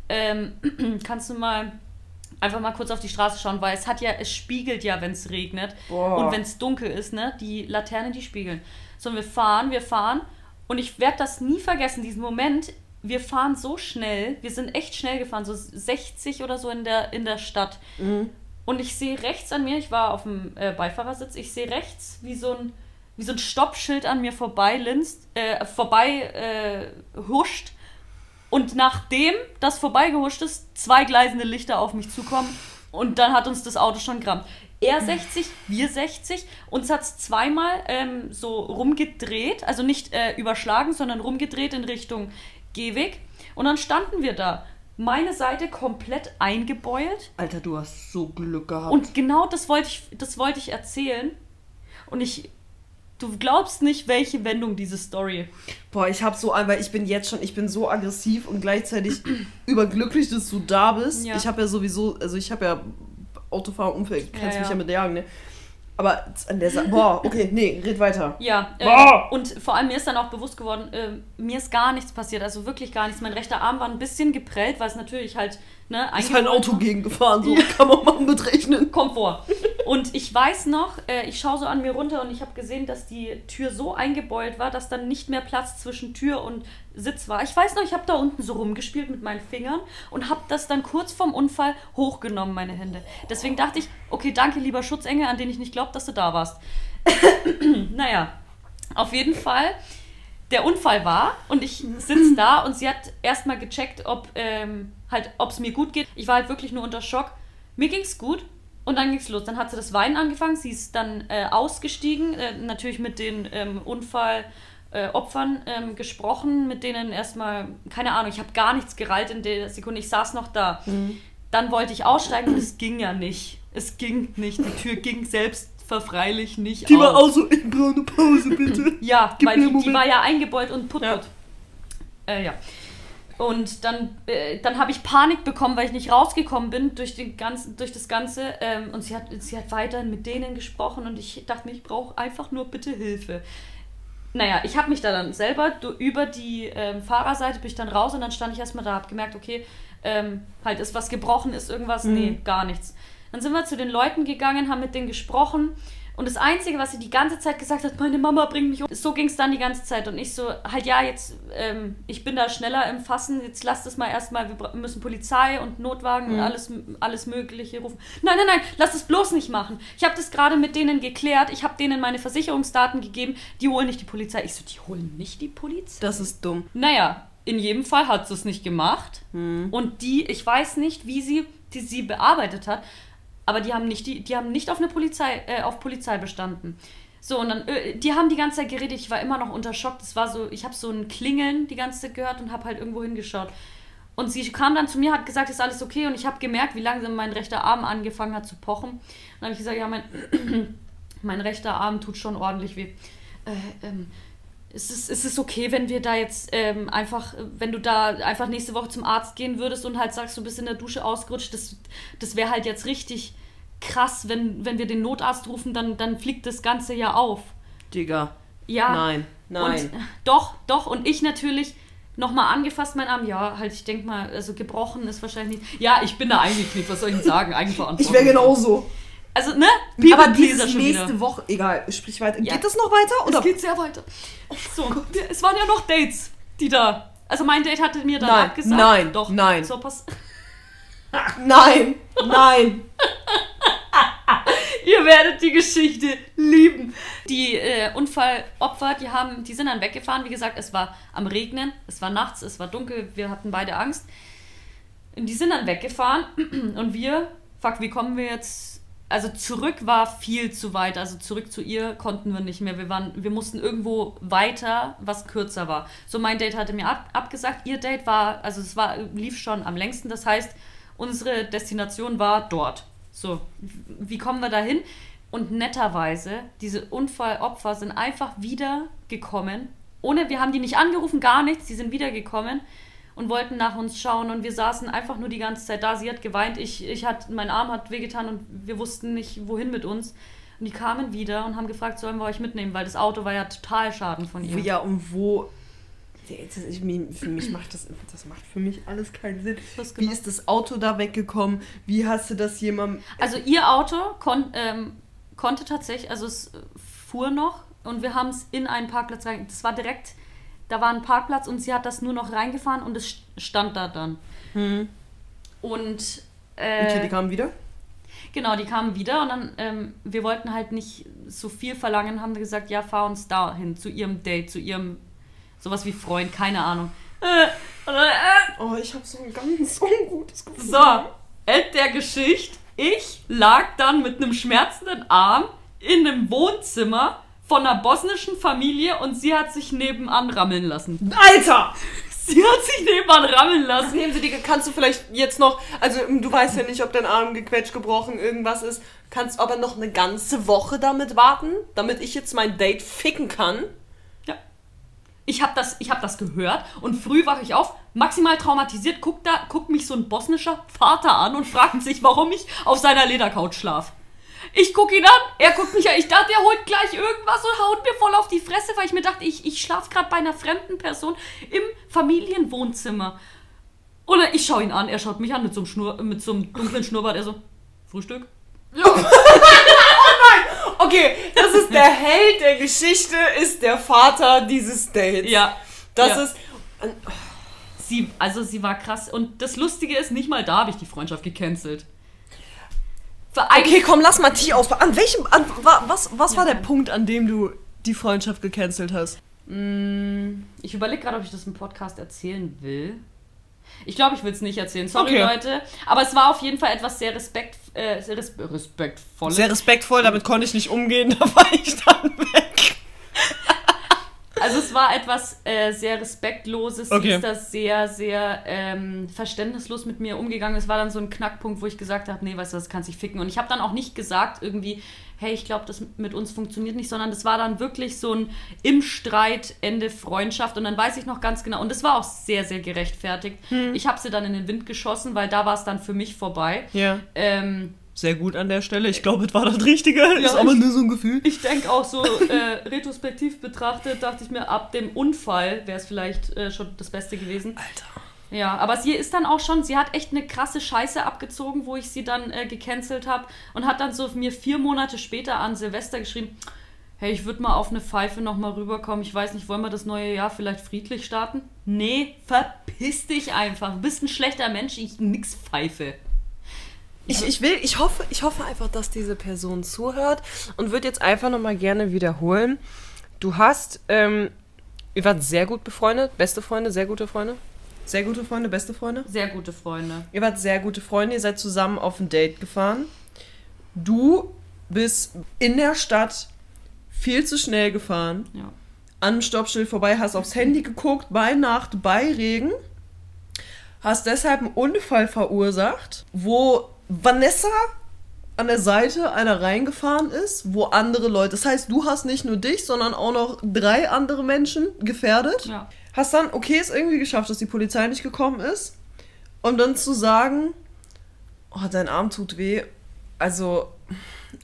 ähm, kannst du mal einfach mal kurz auf die Straße schauen, weil es hat ja, es spiegelt ja, wenn es regnet Boah. und wenn es dunkel ist, ne, die Laternen, die spiegeln. So, und wir fahren, wir fahren und ich werde das nie vergessen, diesen Moment. Wir fahren so schnell, wir sind echt schnell gefahren, so 60 oder so in der, in der Stadt. Und ich sehe rechts an mir, ich war auf dem äh, Beifahrersitz, ich sehe rechts, wie so ein, wie so ein Stoppschild an mir vorbei linst, äh, vorbei äh, huscht. Und nachdem das vorbeigehuscht ist, zwei gleisende Lichter auf mich zukommen und dann hat uns das Auto schon gerammt. Er 60, wir 60. Uns hat es zweimal ähm, so rumgedreht, also nicht äh, überschlagen, sondern rumgedreht in Richtung Gehweg. Und dann standen wir da. Meine Seite komplett eingebeult. Alter, du hast so Glück gehabt. Und genau das wollte ich, das wollte ich erzählen. Und ich, du glaubst nicht, welche Wendung diese Story. Boah, ich hab so weil ich bin jetzt schon, ich bin so aggressiv und gleichzeitig überglücklich, dass du da bist. Ja. Ich habe ja sowieso, also ich habe ja Autofahrunfall, kannst Ja, mich ja. ja mit jagen, ne? Aber an der Sa boah, okay, nee, red weiter. Ja, äh, und vor allem mir ist dann auch bewusst geworden, äh, mir ist gar nichts passiert, also wirklich gar nichts. Mein rechter Arm war ein bisschen geprellt, weil es natürlich halt, ne, Ist halt ein Auto gegengefahren, so kann man mal mitrechnen. Kommt vor. Und ich weiß noch, äh, ich schaue so an mir runter und ich habe gesehen, dass die Tür so eingebeult war, dass dann nicht mehr Platz zwischen Tür und Sitz war. Ich weiß noch, ich habe da unten so rumgespielt mit meinen Fingern und habe das dann kurz vorm Unfall hochgenommen, meine Hände. Deswegen dachte ich, okay, danke, lieber Schutzengel, an den ich nicht glaube, dass du da warst. naja, auf jeden Fall der Unfall war und ich sitze da und sie hat erstmal gecheckt, ob ähm, halt, ob es mir gut geht. Ich war halt wirklich nur unter Schock. Mir ging's gut und dann ging's los. Dann hat sie das Weinen angefangen. Sie ist dann äh, ausgestiegen, äh, natürlich mit den ähm, Unfallopfern äh, ähm, gesprochen, mit denen erstmal, keine Ahnung, ich habe gar nichts gereilt in der Sekunde. Ich saß noch da. Mhm. Dann wollte ich aussteigen und es ging ja nicht. Es ging nicht. Die Tür ging selbst verfreilich nicht Die auf. war auch so, ich brauche eine Pause, bitte. ja, Gib weil die, die, war ja eingebeult und putt, ja. Äh, ja. Und dann, äh, dann habe ich Panik bekommen, weil ich nicht rausgekommen bin durch, den ganzen, durch das Ganze. Ähm, und sie hat, sie hat weiterhin mit denen gesprochen und ich dachte mir, ich brauche einfach nur bitte Hilfe. Naja, ich habe mich da dann selber über die ähm, Fahrerseite bin ich dann raus und dann stand ich erstmal da, habe gemerkt, okay, ähm, halt ist was gebrochen, ist irgendwas, mhm. nee, gar nichts. Dann sind wir zu den Leuten gegangen, haben mit denen gesprochen. Und das Einzige, was sie die ganze Zeit gesagt hat, meine Mama bringt mich um. So ging es dann die ganze Zeit. Und ich so, halt ja, jetzt, ähm, ich bin da schneller im Fassen, jetzt lasst es mal erstmal, wir müssen Polizei und Notwagen mhm. und alles, alles Mögliche rufen. Nein, nein, nein, lass es bloß nicht machen. Ich habe das gerade mit denen geklärt, ich habe denen meine Versicherungsdaten gegeben, die holen nicht die Polizei. Ich so, die holen nicht die Polizei? Das ist dumm. Naja, in jedem Fall hat sie es nicht gemacht. Mhm. Und die, ich weiß nicht, wie sie die sie bearbeitet hat, aber die haben nicht, die, die haben nicht auf eine Polizei, äh, auf Polizei bestanden. So, und dann, äh, die haben die ganze Zeit geredet, ich war immer noch unter Schock. Das war so, ich habe so ein Klingeln die ganze Zeit gehört und habe halt irgendwo hingeschaut. Und sie kam dann zu mir, hat gesagt, ist alles okay. Und ich habe gemerkt, wie langsam mein rechter Arm angefangen hat zu pochen. Und dann habe ich gesagt, ja, mein, mein rechter Arm tut schon ordentlich weh. Äh, ähm, ist es, ist es okay, wenn wir da jetzt ähm, einfach, wenn du da einfach nächste Woche zum Arzt gehen würdest und halt sagst, du bist in der Dusche ausgerutscht, das, das wäre halt jetzt richtig krass, wenn, wenn wir den Notarzt rufen, dann, dann fliegt das Ganze ja auf. Digga. Ja. Nein, nein. Und, doch, doch. Und ich natürlich nochmal angefasst, mein Arm. Ja, halt, ich denke mal, also gebrochen ist wahrscheinlich nicht. Ja, ich bin da eingeknickt, was soll ich denn sagen? Eigenverantwortung. Ich wäre genauso. Also, ne? People aber diese nächste wieder. Woche, egal, sprich weiter. Ja. Geht das noch weiter? Oder? Es geht sehr weiter. So, oh es waren ja noch Dates, die da. Also mein Date hatte mir dann nein, abgesagt. Nein, doch. Nein. So pass. nein, nein. Ihr werdet die Geschichte lieben. Die äh, Unfallopfer, die haben, die sind dann weggefahren. Wie gesagt, es war am Regnen, es war nachts, es war dunkel, wir hatten beide Angst. Und die sind dann weggefahren und wir, fuck, wie kommen wir jetzt also zurück war viel zu weit. Also zurück zu ihr konnten wir nicht mehr. Wir, waren, wir mussten irgendwo weiter, was kürzer war. So, mein Date hatte mir ab, abgesagt. Ihr Date war, also es war, lief schon am längsten. Das heißt, unsere Destination war dort. So, wie kommen wir dahin? Und netterweise, diese Unfallopfer sind einfach wieder gekommen. Ohne, wir haben die nicht angerufen, gar nichts. Die sind wiedergekommen und wollten nach uns schauen und wir saßen einfach nur die ganze Zeit da. Sie hat geweint, ich, ich hat, mein Arm hat wehgetan und wir wussten nicht, wohin mit uns. Und die kamen wieder und haben gefragt, sollen wir euch mitnehmen, weil das Auto war ja total Schaden von ihr. Ja, und wo. Für mich macht das, das macht für mich alles keinen Sinn. Wie ist das Auto da weggekommen? Wie hast du das jemandem. Also ihr Auto kon, ähm, konnte tatsächlich, also es fuhr noch und wir haben es in einen Parkplatz rein. Das war direkt da war ein Parkplatz und sie hat das nur noch reingefahren und es stand da dann. Hm. Und. Äh, okay, die kamen wieder? Genau, die kamen wieder und dann, ähm, wir wollten halt nicht so viel verlangen, haben gesagt, ja, fahr uns da hin, zu ihrem Date, zu ihrem, sowas wie Freund, keine Ahnung. Äh, äh, oh, ich habe so ein ganz ungutes Gefühl. So, End der Geschichte. Ich lag dann mit einem schmerzenden Arm in einem Wohnzimmer von einer bosnischen Familie und sie hat sich nebenan rammeln lassen. Alter! Sie hat sich nebenan rammeln lassen. Nehmen Sie die, kannst du vielleicht jetzt noch, also du weißt ja nicht, ob dein Arm gequetscht, gebrochen, irgendwas ist. Kannst du aber noch eine ganze Woche damit warten, damit ich jetzt mein Date ficken kann? Ja. Ich habe das, hab das gehört und früh wache ich auf, maximal traumatisiert, guckt, da, guckt mich so ein bosnischer Vater an und fragt sich, warum ich auf seiner Ledercouch schlaf. Ich gucke ihn an, er guckt mich an. Ich dachte, er holt gleich irgendwas und haut mir voll auf die Fresse, weil ich mir dachte, ich, ich schlafe gerade bei einer fremden Person im Familienwohnzimmer. Oder ich schaue ihn an, er schaut mich an mit so einem, Schnur, mit so einem dunklen Schnurrbart. Er so, Frühstück? Ja. oh nein! Okay, das ist der Held der Geschichte, ist der Vater dieses Dates. Ja. Das ja. ist. Sie, also sie war krass. Und das Lustige ist, nicht mal da habe ich die Freundschaft gecancelt. Okay, komm, lass mal Tee aus. An welchem, an, was, was war der Punkt, an dem du die Freundschaft gecancelt hast? Mm, ich überlege gerade, ob ich das im Podcast erzählen will. Ich glaube, ich will es nicht erzählen. Sorry, Okay. Leute. Aber es war auf jeden Fall etwas sehr, respekt, äh, sehr res respektvolles. Sehr respektvoll, damit konnte ich nicht umgehen, da war ich dann weg. Also es war etwas äh, sehr respektloses. Sie Okay. ist da sehr, sehr ähm, verständnislos mit mir umgegangen. Es war dann so ein Knackpunkt, wo ich gesagt habe, nee, weißt du, das kann sich ficken. Und ich habe dann auch nicht gesagt irgendwie, hey, ich glaube, das mit uns funktioniert nicht, sondern das war dann wirklich so ein im Streit Ende Freundschaft. Und dann weiß ich noch ganz genau, und das war auch sehr, sehr gerechtfertigt. Hm. Ich habe sie dann in den Wind geschossen, weil da war es dann für mich vorbei. Ja. Ähm, Sehr gut an der Stelle. Ich glaube, es war das Richtige. ist Ja, aber ich- nur so ein Gefühl. Ich denke auch so äh, retrospektiv betrachtet, dachte ich mir, ab dem Unfall wäre es vielleicht äh, schon das Beste gewesen. Alter. Ja, aber sie ist dann auch schon, sie hat echt eine krasse Scheiße abgezogen, wo ich sie dann äh, gecancelt habe und hat dann so mir vier Monate später an Silvester geschrieben, hey, ich würde mal auf eine Pfeife nochmal rüberkommen. Ich weiß nicht, wollen wir das neue Jahr vielleicht friedlich starten? Nee, verpiss dich einfach. Du bist ein schlechter Mensch, ich nix pfeife. Ich, ich will, ich hoffe, ich hoffe einfach, dass diese Person zuhört und würde jetzt einfach nochmal gerne wiederholen. Du hast, ähm, ihr wart sehr gut befreundet, beste Freunde, sehr gute Freunde. Sehr gute Freunde, beste Freunde. Sehr gute Freunde. Ihr wart sehr gute Freunde, ihr seid zusammen auf ein Date gefahren. Du bist in der Stadt viel zu schnell gefahren, Ja. an einem Stoppschild vorbei, hast aufs Handy geguckt, bei Nacht, bei Regen, hast deshalb einen Unfall verursacht, wo Vanessa an der Seite einer reingefahren ist, wo andere Leute, das heißt, du hast nicht nur dich, sondern auch noch drei andere Menschen gefährdet. Ja. Hast dann, okay, es irgendwie geschafft, dass die Polizei nicht gekommen ist. Und dann zu sagen, oh, dein Arm tut weh. Also,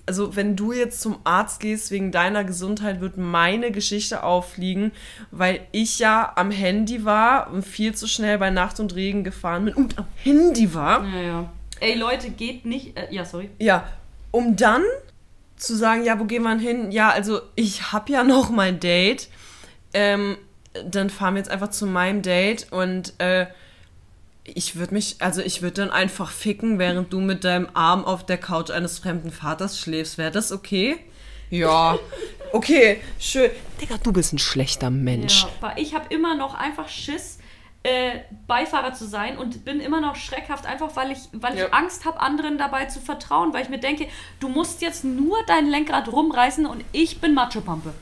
also wenn du jetzt zum Arzt gehst wegen deiner Gesundheit, wird meine Geschichte auffliegen, weil ich ja am Handy war und viel zu schnell bei Nacht und Regen gefahren bin und am Handy war. Ja, ja. Ey, Leute, geht nicht. Äh, ja, sorry. Ja, um dann zu sagen, ja, wo gehen wir hin? Ja, also ich habe ja noch mein Date. Ähm, dann fahren wir jetzt einfach zu meinem Date und äh, ich würde mich, also ich würde dann einfach ficken, während du mit deinem Arm auf der Couch eines fremden Vaters schläfst. Wäre das okay? Ja. Okay, schön. Digga, du bist ein schlechter Mensch. Ja, aber ich habe immer noch einfach Schiss, äh, Beifahrer zu sein und bin immer noch schreckhaft, einfach weil ich, weil ich Ja. Angst habe, anderen dabei zu vertrauen, weil ich mir denke, du musst jetzt nur dein Lenkrad rumreißen und ich bin Macho-Pampe.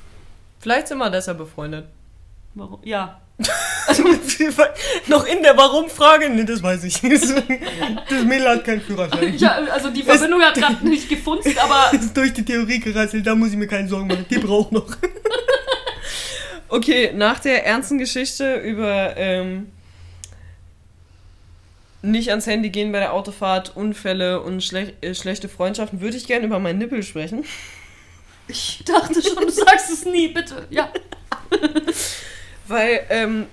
Vielleicht sind wir deshalb befreundet. Warum? Ja. Also, noch in der Warum-Frage? Nee, das weiß ich nicht. Das Mädel hat keinen Führerschein. ja also die Verbindung hat gerade nicht gefunzt, aber ist durch die Theorie gerasselt, da muss ich mir keine Sorgen machen. Die braucht noch. Okay, nach der ernsten Geschichte über ähm, nicht ans Handy gehen bei der Autofahrt, Unfälle und schlech äh, schlechte Freundschaften, würde ich gerne über meinen Nippel sprechen. ich dachte schon, du sagst es nie, bitte. Ja. Weil ähm,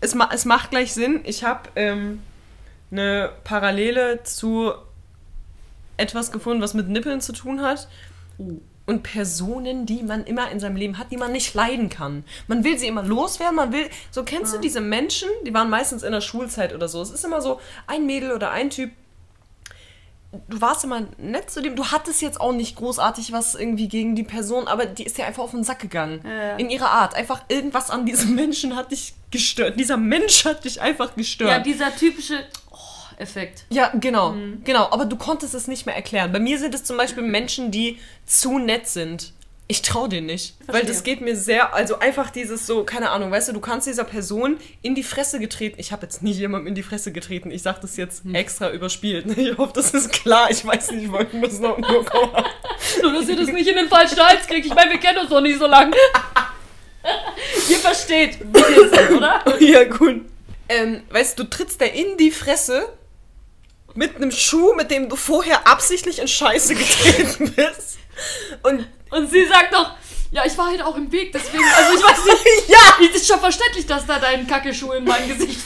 es, ma es macht gleich Sinn. Ich habe ähm, eine Parallele zu etwas gefunden, was mit Nippeln zu tun hat. Und Personen, die man immer in seinem Leben hat, die man nicht leiden kann. Man will sie immer loswerden, man will. So kennst du diese Menschen, die waren meistens in der Schulzeit oder so. Es ist immer so ein Mädel oder ein Typ. Du warst immer nett zu dem. Du hattest jetzt auch nicht großartig was irgendwie gegen die Person, aber die ist ja einfach auf den Sack gegangen. Ja. In ihrer Art. Einfach irgendwas an diesem Menschen hat dich gestört. Dieser Mensch hat dich einfach gestört. ja, dieser typische Effekt. Ja, genau, Mhm. genau. Aber du konntest es nicht mehr erklären. Bei mir sind es zum Beispiel Menschen, die zu nett sind. Ich traue denen nicht. Weil Verstehe. das geht mir sehr, also einfach dieses so, keine Ahnung, weißt du, du kannst dieser Person in die Fresse getreten. Ich habe jetzt nicht jemandem in die Fresse getreten. Ich sage das jetzt Hm. extra überspielt. Ich hoffe, das ist klar. Ich weiß nicht, ich wollte das noch nur kommen. Nur, dass ihr das nicht in den falschen Hals kriegt. Ich meine, wir kennen uns noch nicht so lange. ihr versteht, wie wir sind, oder? ja, gut. Ähm, weißt du, du trittst der in die Fresse mit einem Schuh, mit dem du vorher absichtlich in Scheiße getreten bist. Und Und sie sagt doch, ja, ich war halt auch im Weg, deswegen, also ich weiß nicht, ja, es ist schon verständlich, dass da dein Kackeschuh in mein Gesicht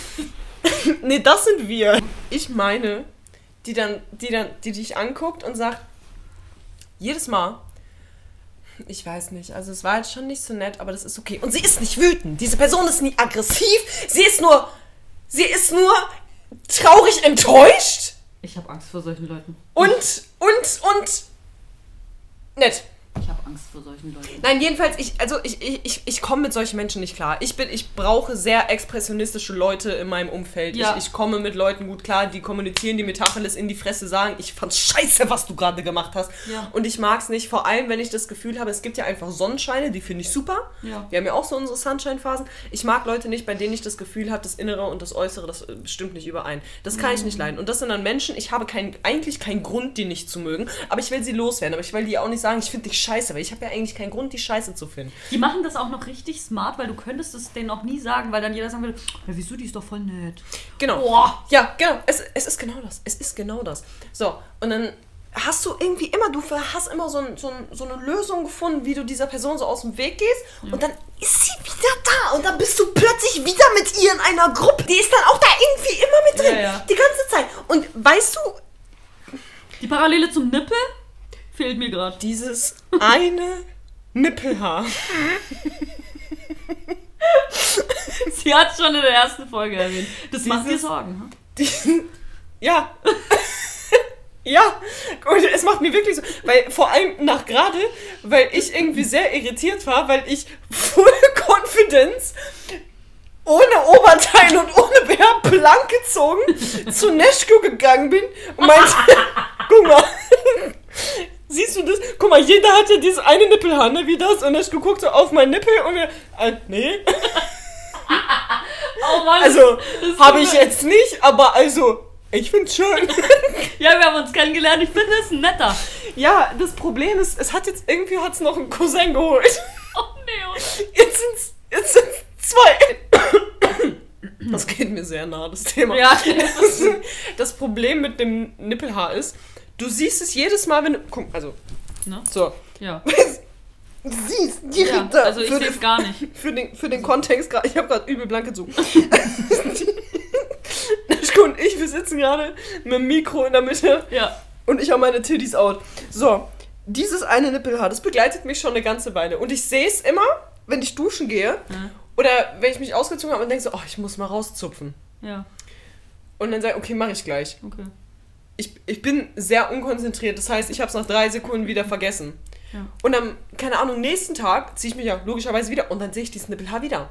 Nee, das sind wir. Ich meine, die dann, die dann, die dich anguckt und sagt, jedes Mal, ich weiß nicht, also es war jetzt schon nicht so nett, aber das ist okay. Und sie ist nicht wütend. Diese Person ist nie aggressiv. Sie ist nur, sie ist nur traurig enttäuscht Ich habe Angst vor solchen Leuten. und, und, und nett. Ich habe Angst vor solchen Leuten. Nein, jedenfalls, ich, also ich, ich, ich, ich komme mit solchen Menschen nicht klar. Ich bin, ich brauche sehr expressionistische Leute in meinem Umfeld. Ja. Ich, ich komme mit Leuten gut klar, die kommunizieren, die mir Tacheles in die Fresse sagen, ich fand's scheiße, was du gerade gemacht hast. Ja. Und ich mag's nicht, vor allem, wenn ich das Gefühl habe, es gibt ja einfach Sonnenscheine, die finde ich super. Ja. Wir haben ja auch so unsere Sunshine-Phasen. Ich mag Leute nicht, bei denen ich das Gefühl habe, das Innere und das Äußere, das äh, stimmt nicht überein. Das kann ich nicht leiden. Und das sind dann Menschen, ich habe kein, eigentlich keinen Grund, die nicht zu mögen, aber ich will sie loswerden. Aber ich will die auch nicht sagen, ich finde dich scheiße, weil ich habe ja eigentlich keinen Grund, die scheiße zu finden. Die machen das auch noch richtig smart, weil du könntest es denen auch nie sagen, weil dann jeder sagen würde, ja, wieso, die ist doch voll nett. Genau. Boah. Ja, genau. Es, es ist genau das. Es ist genau das. So, und dann hast du irgendwie immer, du hast immer so, ein, so, ein, so eine Lösung gefunden, wie du dieser Person so aus dem Weg gehst. Und dann ist sie wieder da. Und dann bist du plötzlich wieder mit ihr in einer Gruppe. Die ist dann auch da irgendwie immer mit drin. Ja, ja. Die ganze Zeit. Und weißt du, Die Parallele zum Nippel fehlt mir gerade. dieses eine Nippelhaar. Sie hat schon in der ersten Folge erwähnt. Das macht dir Dieses- Sorgen. hm? Diesen, ja. ja. Und es macht mir wirklich so, weil vor allem nach gerade, weil ich irgendwie sehr irritiert war, weil ich full Confidence ohne Oberteil und ohne BH blank gezogen zu Neschko gegangen bin und meinte, guck mal, siehst du das? Guck mal, jeder hat ja dieses eine Nippelhaar, ne, wie das? Und Neschko guckt so auf meinen Nippel und er, äh, nee. Oh Mann. Also, habe ich jetzt nicht, aber also, ich find's schön. Ja, wir haben uns kennengelernt. Ich finde es ein netter. Ja, das Problem ist, es hat jetzt irgendwie hat's noch einen Cousin geholt. Oh nee, oder? Jetzt sind's, jetzt sind's zwei. Das geht mir sehr nah, das Thema. Ja. Das, das Problem mit dem Nippelhaar ist, du siehst es jedes Mal, wenn du. Guck, also, Ne? so. Ja. Siehst ja. direkt da. Also ich sehe es gar nicht. für, den, für den Kontext gerade. Ich habe gerade übel blank gezogen. Nischko und ich, wir sitzen gerade mit dem Mikro in der Mitte. Ja. Und ich habe meine Titties out. So, dieses eine Nippelhaar, das begleitet mich schon eine ganze Weile. Und ich sehe es immer, wenn ich duschen gehe. Ja. Oder wenn ich mich ausgezogen habe und denke so, oh, ich muss mal rauszupfen. Ja. Und dann sage ich, okay, mache ich gleich. Okay. Ich, ich bin sehr unkonzentriert. Das heißt, ich habe es nach drei Sekunden wieder vergessen. Ja. Und am, keine Ahnung, nächsten Tag ziehe ich mich ja logischerweise wieder und dann sehe ich dieses Nippelhaar wieder.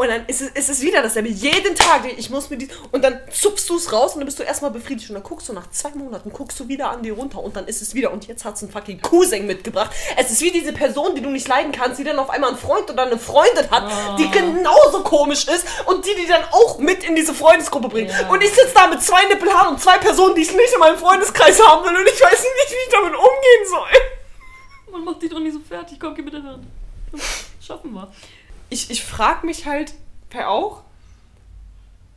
Und dann ist es, ist es wieder dasselbe. Jeden Tag, ich muss mit dies Und dann zupfst du es raus und dann bist du erstmal befriedigt. Und dann guckst du nach zwei Monaten, guckst du wieder an dir runter und dann ist es wieder. Und jetzt hat es einen fucking Cousin mitgebracht. Es ist wie diese Person, die du nicht leiden kannst, die dann auf einmal einen Freund oder eine Freundin hat, Oh. die genauso komisch ist und die die dann auch mit in diese Freundesgruppe bringt. Ja. Und ich sitze da mit zwei Nippelhaaren und zwei Personen, die ich nicht in meinem Freundeskreis haben will und ich weiß nicht, wie ich damit umgehen soll. Man macht dich doch nicht so fertig. Komm, gib mir deine Hand. Schaffen wir. Ich, ich frage mich halt auch,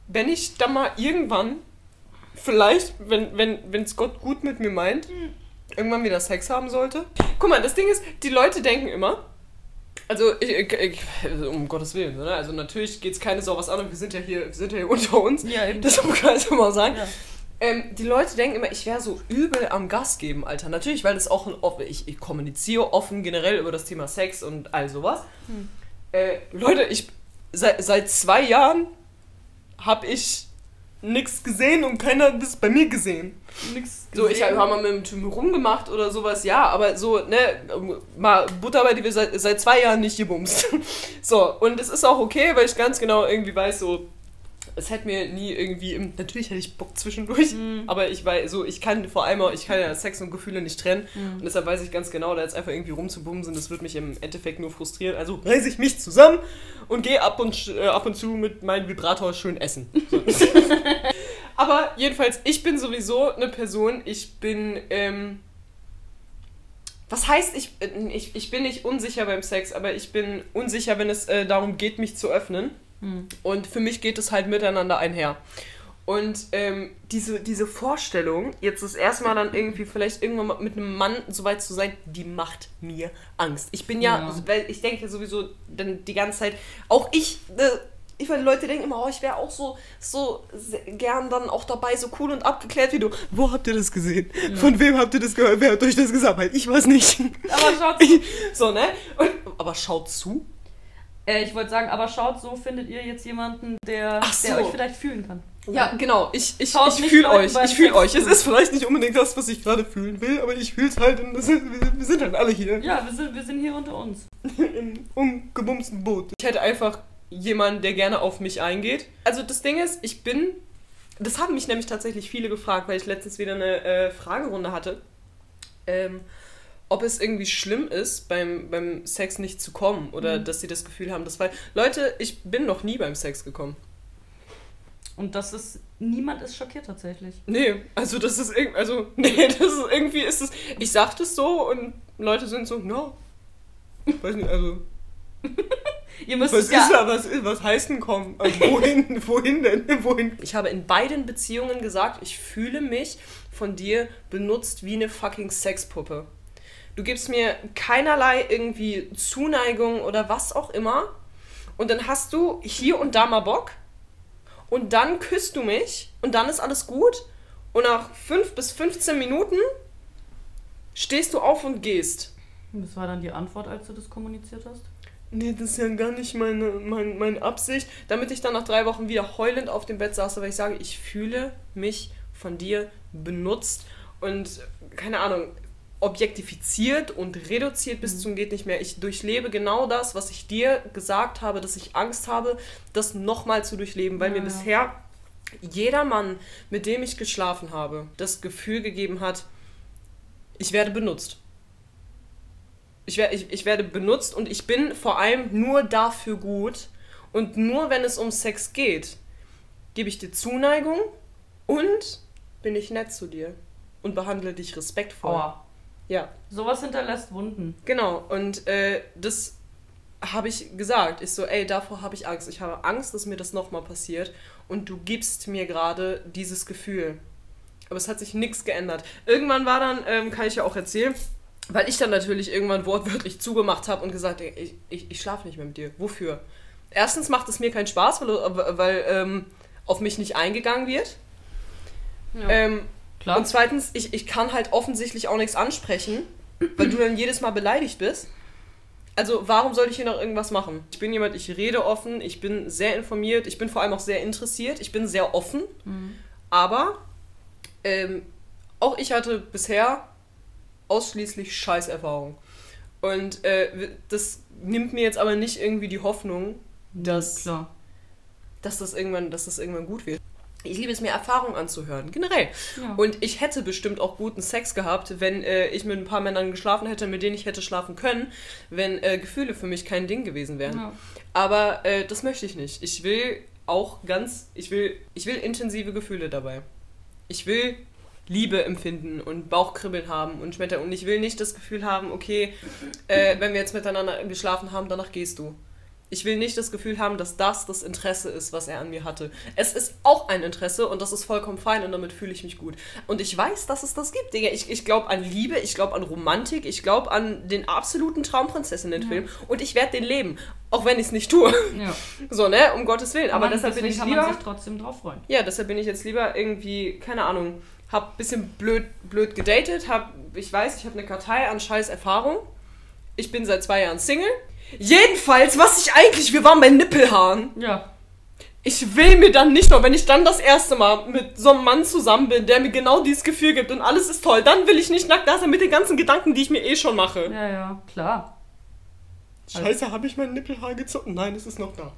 wenn ich dann mal irgendwann, vielleicht, wenn wenn wenn, es Gott gut mit mir meint, irgendwann wieder Sex haben sollte. Guck mal, das Ding ist, die Leute denken immer, also, ich, ich, ich, also um Gottes Willen, ne? also natürlich geht es keine Sau was an und wir sind ja hier, wir sind ja hier unter uns. Ja, eben. Das kann ich mal sagen. Ja. Ähm, die Leute denken immer, ich wäre so übel am Gas geben, Alter. Natürlich, weil das auch ein off ich, ich kommuniziere offen generell über das Thema Sex und all sowas. Hm. Äh, Leute, ich seit, seit zwei Jahren habe ich nichts gesehen und keiner hat das bei mir gesehen. Nix So, ich gesehen. habe mal mit dem Typen rumgemacht oder sowas, ja, aber so, ne, mal Butter bei die wir seit, seit zwei Jahren nicht gebumst. So, und es ist auch okay, weil ich ganz genau irgendwie weiß, so, es hätte mir nie irgendwie, im, natürlich hätte ich Bock zwischendurch, Mhm. aber ich weiß, so, ich kann vor allem auch, ich kann ja Sex und Gefühle nicht trennen Mhm. und deshalb weiß ich ganz genau, da jetzt einfach irgendwie rumzubumsen, das wird mich im Endeffekt nur frustrieren. Also reiße ich mich zusammen und gehe ab und, äh, ab und zu mit meinem Vibrator schön essen. So. Aber jedenfalls, ich bin sowieso eine Person, ich bin, ähm, was heißt, ich, äh, ich, ich bin nicht unsicher beim Sex, aber ich bin unsicher, wenn es äh, darum geht, mich zu öffnen. Hm. Und für mich geht es halt miteinander einher. Und ähm, diese, diese Vorstellung, jetzt das erste Mal dann irgendwie vielleicht irgendwann mit einem Mann so weit zu sein, die macht mir Angst. Ich bin ja, Ja. weil ich denke sowieso dann die ganze Zeit, auch ich, äh, ich meine, Leute denken immer, oh, ich wäre auch so, so gern dann auch dabei, so cool und abgeklärt wie du. Wo habt ihr das gesehen? Von wem habt ihr das gehört? Wer hat euch das gesagt? Weil ich weiß nicht. Aber schaut zu. so, ne? Und, aber schaut zu. Äh, ich wollte sagen, aber schaut, so findet ihr jetzt jemanden, der, so. der euch vielleicht fühlen kann. Ja, genau. Ich, ich, ich fühle euch. Ich fühle euch. Es ist vielleicht nicht unbedingt das, was ich gerade fühlen will, aber ich fühle es halt. Und das ist, wir sind halt alle hier. Ja, wir sind, wir sind hier unter uns. Im umgebumsten Boot. Ich hätte einfach jemanden, der gerne auf mich eingeht. Also das Ding ist, ich bin... Das haben mich nämlich tatsächlich viele gefragt, weil ich letztens wieder eine äh, Fragerunde hatte. Ähm, ob es irgendwie schlimm ist, beim, beim Sex nicht zu kommen oder mhm. dass sie das Gefühl haben, dass weil Leute, ich bin noch nie beim Sex gekommen. Und das ist, niemand ist schockiert tatsächlich. Nee, also das ist irgendwie, also, nee, das ist irgendwie, ist es, ich sag das so und Leute sind so, no. Weiß nicht, also. Ihr müsst was ja. ist da, was, was heißt denn kommen? Also wohin, wohin denn? Wohin? Ich habe in beiden Beziehungen gesagt, ich fühle mich von dir benutzt wie eine fucking Sexpuppe. Du gibst mir keinerlei irgendwie Zuneigung oder was auch immer. Und dann hast du hier und da mal Bock und dann küsst du mich und dann ist alles gut und nach 5 bis 15 Minuten stehst du auf und gehst. Was war dann die Antwort, als du das kommuniziert hast? Nee, das ist ja gar nicht meine, meine, meine Absicht. Damit ich dann nach drei Wochen wieder heulend auf dem Bett saß, weil ich sage, ich fühle mich von dir benutzt und keine Ahnung, objektifiziert und reduziert bis mhm. zum geht nicht mehr. Ich durchlebe genau das, was ich dir gesagt habe, dass ich Angst habe, das nochmal zu durchleben, weil ja, mir bisher jeder Mann, mit dem ich geschlafen habe, das Gefühl gegeben hat, ich werde benutzt. Ich, werde, ich, ich werde benutzt und ich bin vor allem nur dafür gut und nur wenn es um Sex geht, gebe ich dir Zuneigung und bin ich nett zu dir und behandle dich respektvoll. Oh. Ja. Sowas hinterlässt Wunden. Genau, und äh, das habe ich gesagt. Ich so, ey, davor habe ich Angst. Ich habe Angst, dass mir das nochmal passiert. Und du gibst mir gerade dieses Gefühl. Aber es hat sich nichts geändert. Irgendwann war dann, ähm, kann ich ja auch erzählen, weil ich dann natürlich irgendwann wortwörtlich zugemacht habe und gesagt, ey, ich, ich, ich schlafe nicht mehr mit dir. Wofür? Erstens macht es mir keinen Spaß, weil, weil ähm, auf mich nicht eingegangen wird. Ja. Ähm, Klar. Und zweitens, ich, ich kann halt offensichtlich auch nichts ansprechen, weil du dann jedes Mal beleidigt bist. Also warum soll ich hier noch irgendwas machen? Ich bin jemand, ich rede offen, ich bin sehr informiert, ich bin vor allem auch sehr interessiert, ich bin sehr offen. Mhm. Aber ähm, auch ich hatte bisher ausschließlich Scheißerfahrung. Und äh, das nimmt mir jetzt aber nicht irgendwie die Hoffnung, dass, ja, dass, das, irgendwann, dass das irgendwann gut wird ich liebe es mir, Erfahrungen anzuhören, generell. Ja. Und ich hätte bestimmt auch guten Sex gehabt, wenn äh, ich mit ein paar Männern geschlafen hätte, mit denen ich hätte schlafen können, wenn äh, Gefühle für mich kein Ding gewesen wären. Ja. Aber äh, das möchte ich nicht. Ich will auch ganz, ich will, ich will intensive Gefühle dabei. Ich will Liebe empfinden und Bauchkribbeln haben und Schmetter. Und ich will nicht das Gefühl haben, okay, äh, wenn wir jetzt miteinander geschlafen haben, danach gehst du. Ich will nicht das Gefühl haben, dass das das Interesse ist, was er an mir hatte. Es ist auch ein Interesse und das ist vollkommen fein und damit fühle ich mich gut. Und ich weiß, dass es das gibt, Digga. Ich, ich glaube an Liebe, ich glaube an Romantik, ich glaube an den absoluten Traumprinzessinnen-Film ja. und ich werde den leben. Auch wenn ich es nicht tue. Ja. So, ne? Um Gottes Willen. Aber Mann, deshalb bin ich kann lieber. Man sich trotzdem drauf freuen. Ja, deshalb bin ich jetzt lieber irgendwie, keine Ahnung, hab ein bisschen blöd, blöd gedatet, hab, ich weiß, ich habe eine Kartei an scheiß Erfahrung. Ich bin seit zwei Jahren Single Jedenfalls, was ich eigentlich, wir waren bei Nippelhaaren. Ja. Ich will mir dann nicht nur, wenn ich dann das erste Mal mit so einem Mann zusammen bin, der mir genau dieses Gefühl gibt und alles ist toll, dann will ich nicht nackt da sein mit den ganzen Gedanken, die ich mir eh schon mache. Ja, ja, klar. Scheiße, habe ich mein Nippelhaar gezogen? Nein, es ist noch da.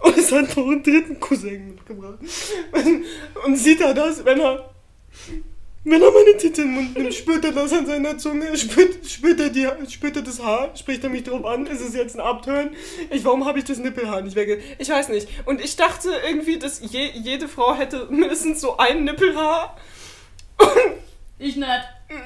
Und es hat noch einen dritten Cousin mitgebracht. Und sieht er das, wenn er wenn er meine Titten im Mund nimmt, spürt er das an seiner Zunge, spürt, spürt, er, die, spürt er das Haar, spricht er mich drauf an, ist es jetzt ein Abtören? Ich, warum habe ich das Nippelhaar nicht wegge... Ich weiß nicht. Und ich dachte irgendwie, dass je, jede Frau hätte mindestens so ein Nippelhaar. ich nicht.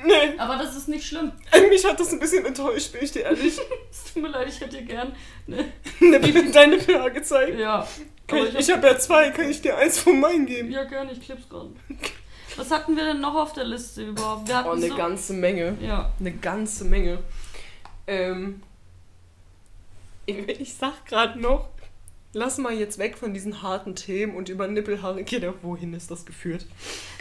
Nee. Aber das ist nicht schlimm. Mich hat das ein bisschen enttäuscht, bin ich dir ehrlich. es tut mir leid, ich hätte dir gern ne, Nippel, dein Nippelhaar gezeigt. Ja. ich, ich habe hab ja zwei, kann ich dir eins von meinen geben? Ja, gerne, ich klipp's gerade. Was hatten wir denn noch auf der Liste überhaupt? Wir hatten oh, eine so ganze Menge. Ja. Eine ganze Menge. Ähm, ich, sag gerade noch, lass mal jetzt weg von diesen harten Themen und über Nippelhaare. Kinder, wohin ist das geführt?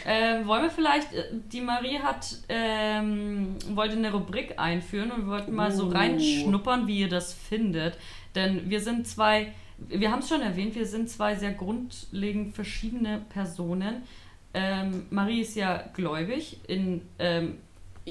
Ähm, wollen wir vielleicht, äh, die Marie hat, ähm, wollte eine Rubrik einführen und wir wollten mal uh. so reinschnuppern, wie ihr das findet. Denn wir sind zwei wir haben es schon erwähnt, wir sind zwei sehr grundlegend verschiedene Personen. Ähm, Marie ist ja gläubig in, ähm,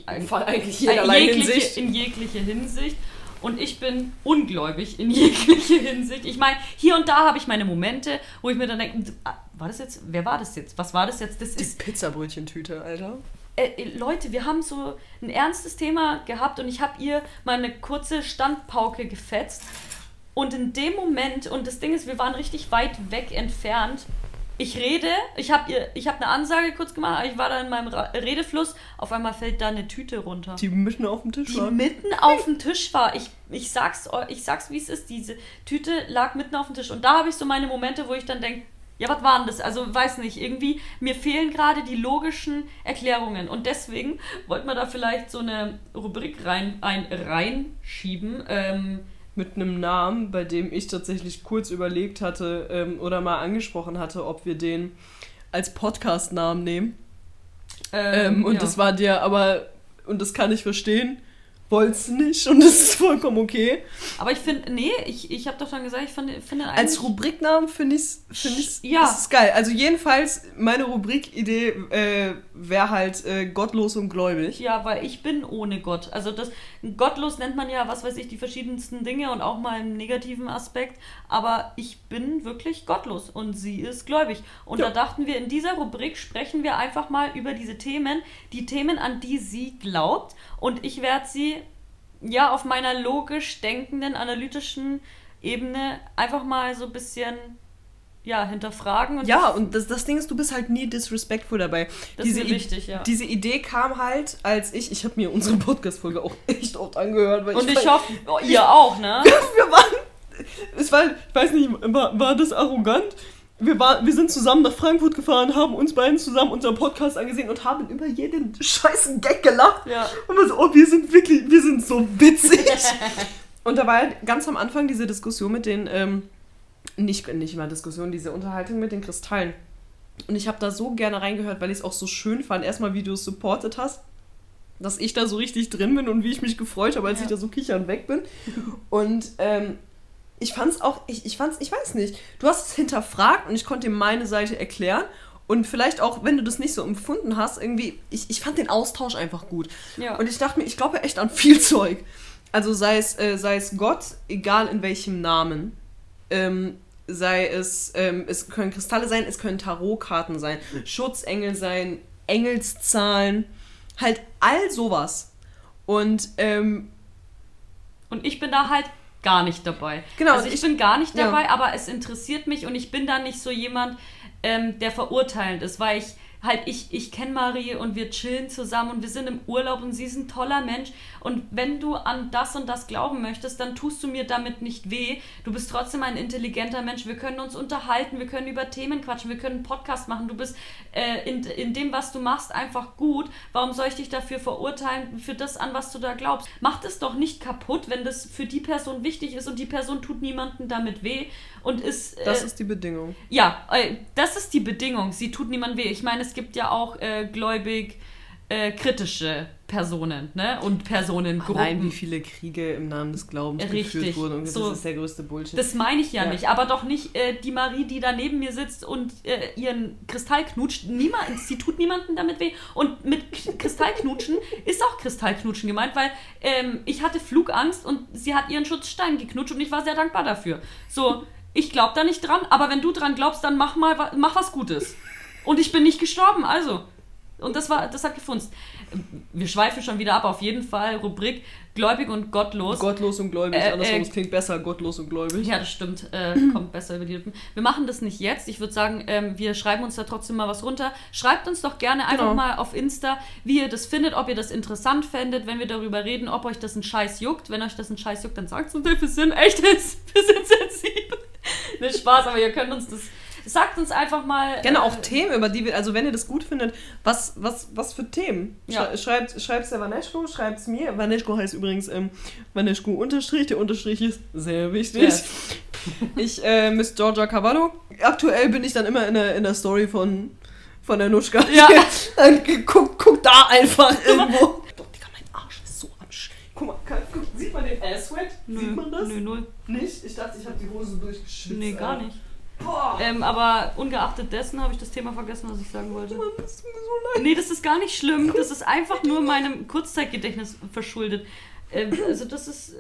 eigentlich jederlei jegliche, Hinsicht. in jegliche Hinsicht. Und ich bin ungläubig in jegliche Hinsicht. Ich meine, hier und da habe ich meine Momente, wo ich mir dann denke, ah, war das jetzt, wer war das jetzt? Was war das jetzt? Das Die ist Pizzabrötchentüte, Alter. Äh, äh, Leute, wir haben so ein ernstes Thema gehabt und ich habe ihr mal eine kurze Standpauke gefetzt. Und in dem Moment, und das Ding ist, wir waren richtig weit weg entfernt, ich rede, ich habe hab eine Ansage kurz gemacht, ich war da in meinem Redefluss, auf einmal fällt da eine Tüte runter. Die mitten auf dem Tisch die war. Die mitten auf dem Tisch war. Ich, ich sag's, ich sag's wie es ist, diese Tüte lag mitten auf dem Tisch. Und da habe ich so meine Momente, wo ich dann denke, ja, was war denn das? Also, weiß nicht, irgendwie, mir fehlen gerade die logischen Erklärungen. Und deswegen wollten wir da vielleicht so eine Rubrik rein, ein, reinschieben. Ähm, mit einem Namen, bei dem ich tatsächlich kurz überlegt hatte ähm, oder mal angesprochen hatte, ob wir den als Podcast-Namen nehmen. Ähm, ähm, und ja. das war dir aber, und das kann ich verstehen, wollt's nicht und das ist vollkommen okay. Aber ich finde, nee, ich, ich habe doch dann gesagt, ich finde find Als Rubriknamen finde ich es find ich's, ja. ist geil. Also jedenfalls, meine Rubrikidee äh, wäre halt äh, gottlos und gläubig. Ja, weil ich bin ohne Gott. Also das gottlos nennt man ja, was weiß ich, die verschiedensten Dinge und auch mal im negativen Aspekt. Aber ich bin wirklich gottlos und sie ist gläubig. Und ja. da dachten wir, in dieser Rubrik sprechen wir einfach mal über diese Themen, die Themen, an die sie glaubt. Und ich werde sie ja auf meiner logisch denkenden, analytischen Ebene einfach mal so ein bisschen ja, hinterfragen. Und ja, und das, das Ding ist, du bist halt nie disrespectful dabei. Das diese ist mir wichtig, ja. Diese Idee kam halt, als ich, ich habe mir unsere Podcast-Folge auch echt oft angehört. und ich, ich hoffe, oh, ihr auch, ne? wir waren, es war, ich weiß nicht, war, war das arrogant? wir, war, wir sind zusammen nach Frankfurt gefahren, haben uns beiden zusammen unseren Podcast angesehen und haben über jeden scheißen Gag gelacht. Ja. Und wir so, oh, wir sind wirklich, wir sind so witzig. und da war halt ganz am Anfang diese Diskussion mit den, ähm, nicht, nicht mal Diskussion, diese Unterhaltung mit den Kristallen. Und ich habe da so gerne reingehört, weil ich es auch so schön fand. Erstmal, wie du es supportet hast, dass ich da so richtig drin bin und wie ich mich gefreut habe, als ja. ich da so kichern weg bin. Und ähm, ich fand's auch, ich, ich fand's, ich weiß nicht, du hast es hinterfragt und ich konnte dir meine Seite erklären. Und vielleicht auch, wenn du das nicht so empfunden hast, irgendwie, ich, ich fand den Austausch einfach gut. Ja. Und ich dachte mir, ich glaube echt an viel Zeug. Also sei es, äh, sei es Gott, egal in welchem Namen. Ähm, sei es, ähm, es können Kristalle sein, es können Tarotkarten sein, Schutzengel sein, Engelszahlen, halt all sowas. Und, ähm, und ich bin da halt gar nicht dabei. Genau. Also ich, ich bin gar nicht dabei, ja. aber es interessiert mich und ich bin da nicht so jemand, ähm, der verurteilend ist, weil ich halt, ich, ich kenne Marie und wir chillen zusammen und wir sind im Urlaub und sie ist ein toller Mensch. Und wenn du an das und das glauben möchtest, dann tust du mir damit nicht weh. Du bist trotzdem ein intelligenter Mensch. Wir können uns unterhalten, wir können über Themen quatschen, wir können einen Podcast machen. Du bist äh, in, in dem, was du machst, einfach gut. Warum soll ich dich dafür verurteilen, für das, an was du da glaubst? Mach das doch nicht kaputt, wenn das für die Person wichtig ist und die Person tut niemandem damit weh und ist. Äh, das ist die Bedingung. Ja, äh, das ist die Bedingung. Sie tut niemandem weh. Ich meine, es gibt ja auch äh, gläubig äh, kritische Personen ne? und Personengruppen. Nein, wie viele Kriege im Namen des Glaubens Richtig. geführt wurden und das so, ist der größte Bullshit. Das meine ich ja, ja, nicht, aber doch nicht äh, die Marie, die da neben mir sitzt und äh, ihren Kristall knutscht. Niemand, sie tut niemandem damit weh. Und mit Kristallknutschen ist auch Kristallknutschen gemeint, weil ähm, ich hatte Flugangst und sie hat ihren Schutzstein geknutscht und ich war sehr dankbar dafür. So, ich glaube da nicht dran, aber wenn du dran glaubst, dann mach mal mach was Gutes. Und ich bin nicht gestorben, also. Und das war, das hat gefunzt. Wir schweifen schon wieder ab, auf jeden Fall. Rubrik Gläubig und Gottlos. Gottlos und gläubig, äh, andersrum, äh, es klingt besser, gottlos und gläubig. Ja, das stimmt. Äh, kommt besser über die Lippen. Wir machen das nicht jetzt. Ich würde sagen, ähm, wir schreiben uns da trotzdem mal was runter. Schreibt uns doch gerne einfach genau. mal auf Insta, wie ihr das findet, ob ihr das interessant fändet, wenn wir darüber reden, ob euch das ein Scheiß juckt. Wenn euch das ein Scheiß juckt, dann sagt es uns, wir sind echt, wir sind sensibel. Nicht Spaß, aber ihr könnt uns das Sagt uns einfach mal. Gerne äh, auch Themen, über die wir, also wenn ihr das gut findet, was, was, was für Themen? Ja. Schreibt es der Vaneschko, schreibt es mir. Vaneschko heißt übrigens ähm, Vaneschko Unterstrich. Der Unterstrich ist sehr wichtig. Yes. Ich, äh, Miss Georgia Cavallo. Aktuell bin ich dann immer in der, in der Story von, von der Nuschka. Ja. Dann guck, guck da einfach irgendwo. Doch, Digga, mein Arsch ist so am Sch Guck mal, guck, Sieht man den Ass-Sweat? Sieht man das? Nö, null. Nicht? Ich dachte, ich habe die Hose durchgeschwitzt. Nee, gar Alter. nicht. Boah. Ähm, aber ungeachtet dessen habe ich das Thema vergessen, was ich sagen wollte. Mann, das tut mir so leid. Nee, das ist gar nicht schlimm. Das ist einfach nur meinem Kurzzeitgedächtnis verschuldet. Ähm, also das ist,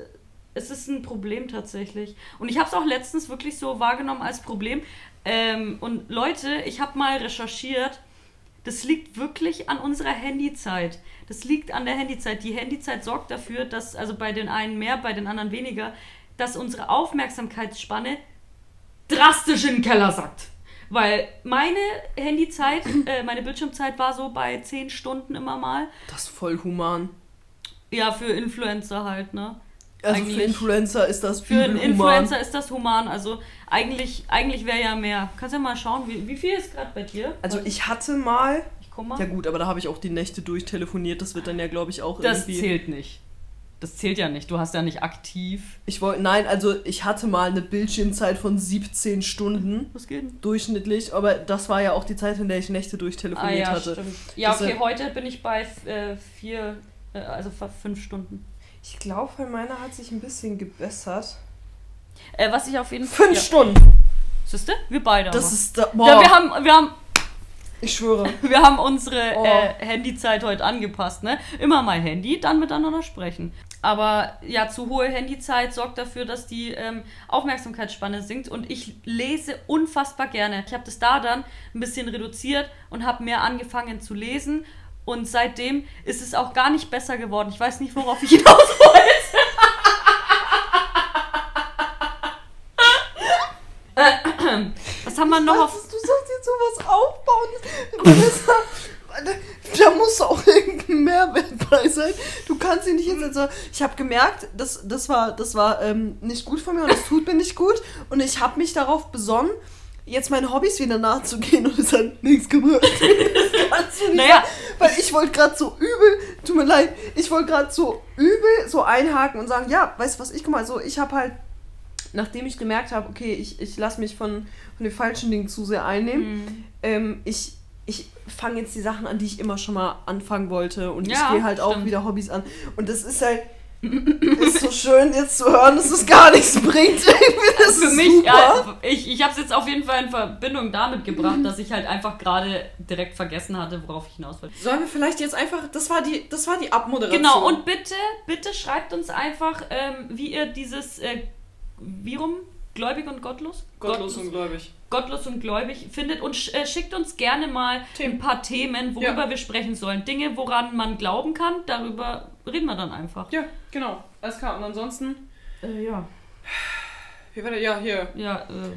es ist ein Problem tatsächlich. Und ich habe es auch letztens wirklich so wahrgenommen als Problem. Ähm, und Leute, ich habe mal recherchiert, das liegt wirklich an unserer Handyzeit. Das liegt an der Handyzeit. Die Handyzeit sorgt dafür, dass, also bei den einen mehr, bei den anderen weniger, dass unsere Aufmerksamkeitsspanne drastisch in den Keller sackt. Weil meine Handyzeit, äh, meine Bildschirmzeit war so bei 10 Stunden immer mal. Das ist voll human. Ja, für Influencer halt, ne? Also für Eigentlich- Influencer ist das Für einen. Influencer ist das human. Also eigentlich, eigentlich wäre ja mehr. Kannst ja mal schauen, wie, wie viel ist gerade bei dir? Also ich hatte mal. Ich guck mal. Ja gut, aber da habe ich auch die Nächte durchtelefoniert. Das wird dann ja, glaube ich, auch das irgendwie. zählt nicht. Das zählt ja nicht. Du hast ja nicht aktiv. Ich wollte, nein, also ich hatte mal eine Bildschirmzeit von 17 Stunden Was geht denn? durchschnittlich, aber das war ja auch die Zeit, in der ich Nächte durchtelefoniert Ah ja, hatte. stimmt. Ja, okay, heute bin ich bei äh, vier, äh, also fünf Stunden. Ich glaube, bei meiner hat sich ein bisschen gebessert. Äh, was ich auf jeden Fall. Fünf Ja. Stunden. Siehste? Wir beide. Das aber. ist da, boah, Ja, wir haben, wir haben, ich schwöre. wir haben unsere Oh. äh, Handyzeit heute angepasst, ne? Immer mal Handy, dann miteinander sprechen. Aber ja, zu hohe Handyzeit sorgt dafür, dass die ähm, Aufmerksamkeitsspanne sinkt und ich lese unfassbar gerne. Ich habe das da dann ein bisschen reduziert und habe mehr angefangen zu lesen und seitdem ist es auch gar nicht besser geworden. Ich weiß nicht, worauf ich hinaus wollte. Was haben wir noch auf Du sollst jetzt sowas aufbauen. Da muss auch irgendein Mehrwert bei sein. Du kannst ihn nicht jetzt so. Ich habe gemerkt, das, das war, das war ähm, nicht gut von mir und es tut mir nicht gut. Und ich habe mich darauf besonnen, jetzt meinen Hobbys wieder nachzugehen und es hat nichts gemacht. Das Naja. Weil ich wollte gerade so übel, tut mir leid, ich wollte gerade so übel so einhaken und sagen, ja, weißt du was, ich guck mal, so, ich habe halt, nachdem ich gemerkt habe, okay, ich, ich lasse mich von, von den falschen Dingen zu sehr einnehmen, Mhm. ähm, ich, ich fange jetzt die Sachen an, die ich immer schon mal anfangen wollte und Ja, ich gehe halt auch stimmt. wieder Hobbys an. Und das ist halt, ist so schön jetzt zu hören, dass es gar nichts bringt. Das für ist mich, super. ja, ich, ich habe es jetzt auf jeden Fall in Verbindung damit gebracht, dass ich halt einfach gerade direkt vergessen hatte, worauf ich hinaus wollte. Sollen wir vielleicht jetzt einfach, das war die, das war die Abmoderation. Genau, und bitte, bitte schreibt uns einfach, ähm, wie ihr dieses, äh, wie rum? Gläubig und gottlos? Gottlos und gläubig. gottlos und gläubig findet und sch äh, schickt uns gerne mal Themen. ein paar Themen, worüber Ja. wir sprechen sollen. Dinge, woran man glauben kann, darüber reden wir dann einfach. Ja, genau. Alles klar. Und ansonsten, Äh, ja. wie war der? Ja, hier. Ja, äh,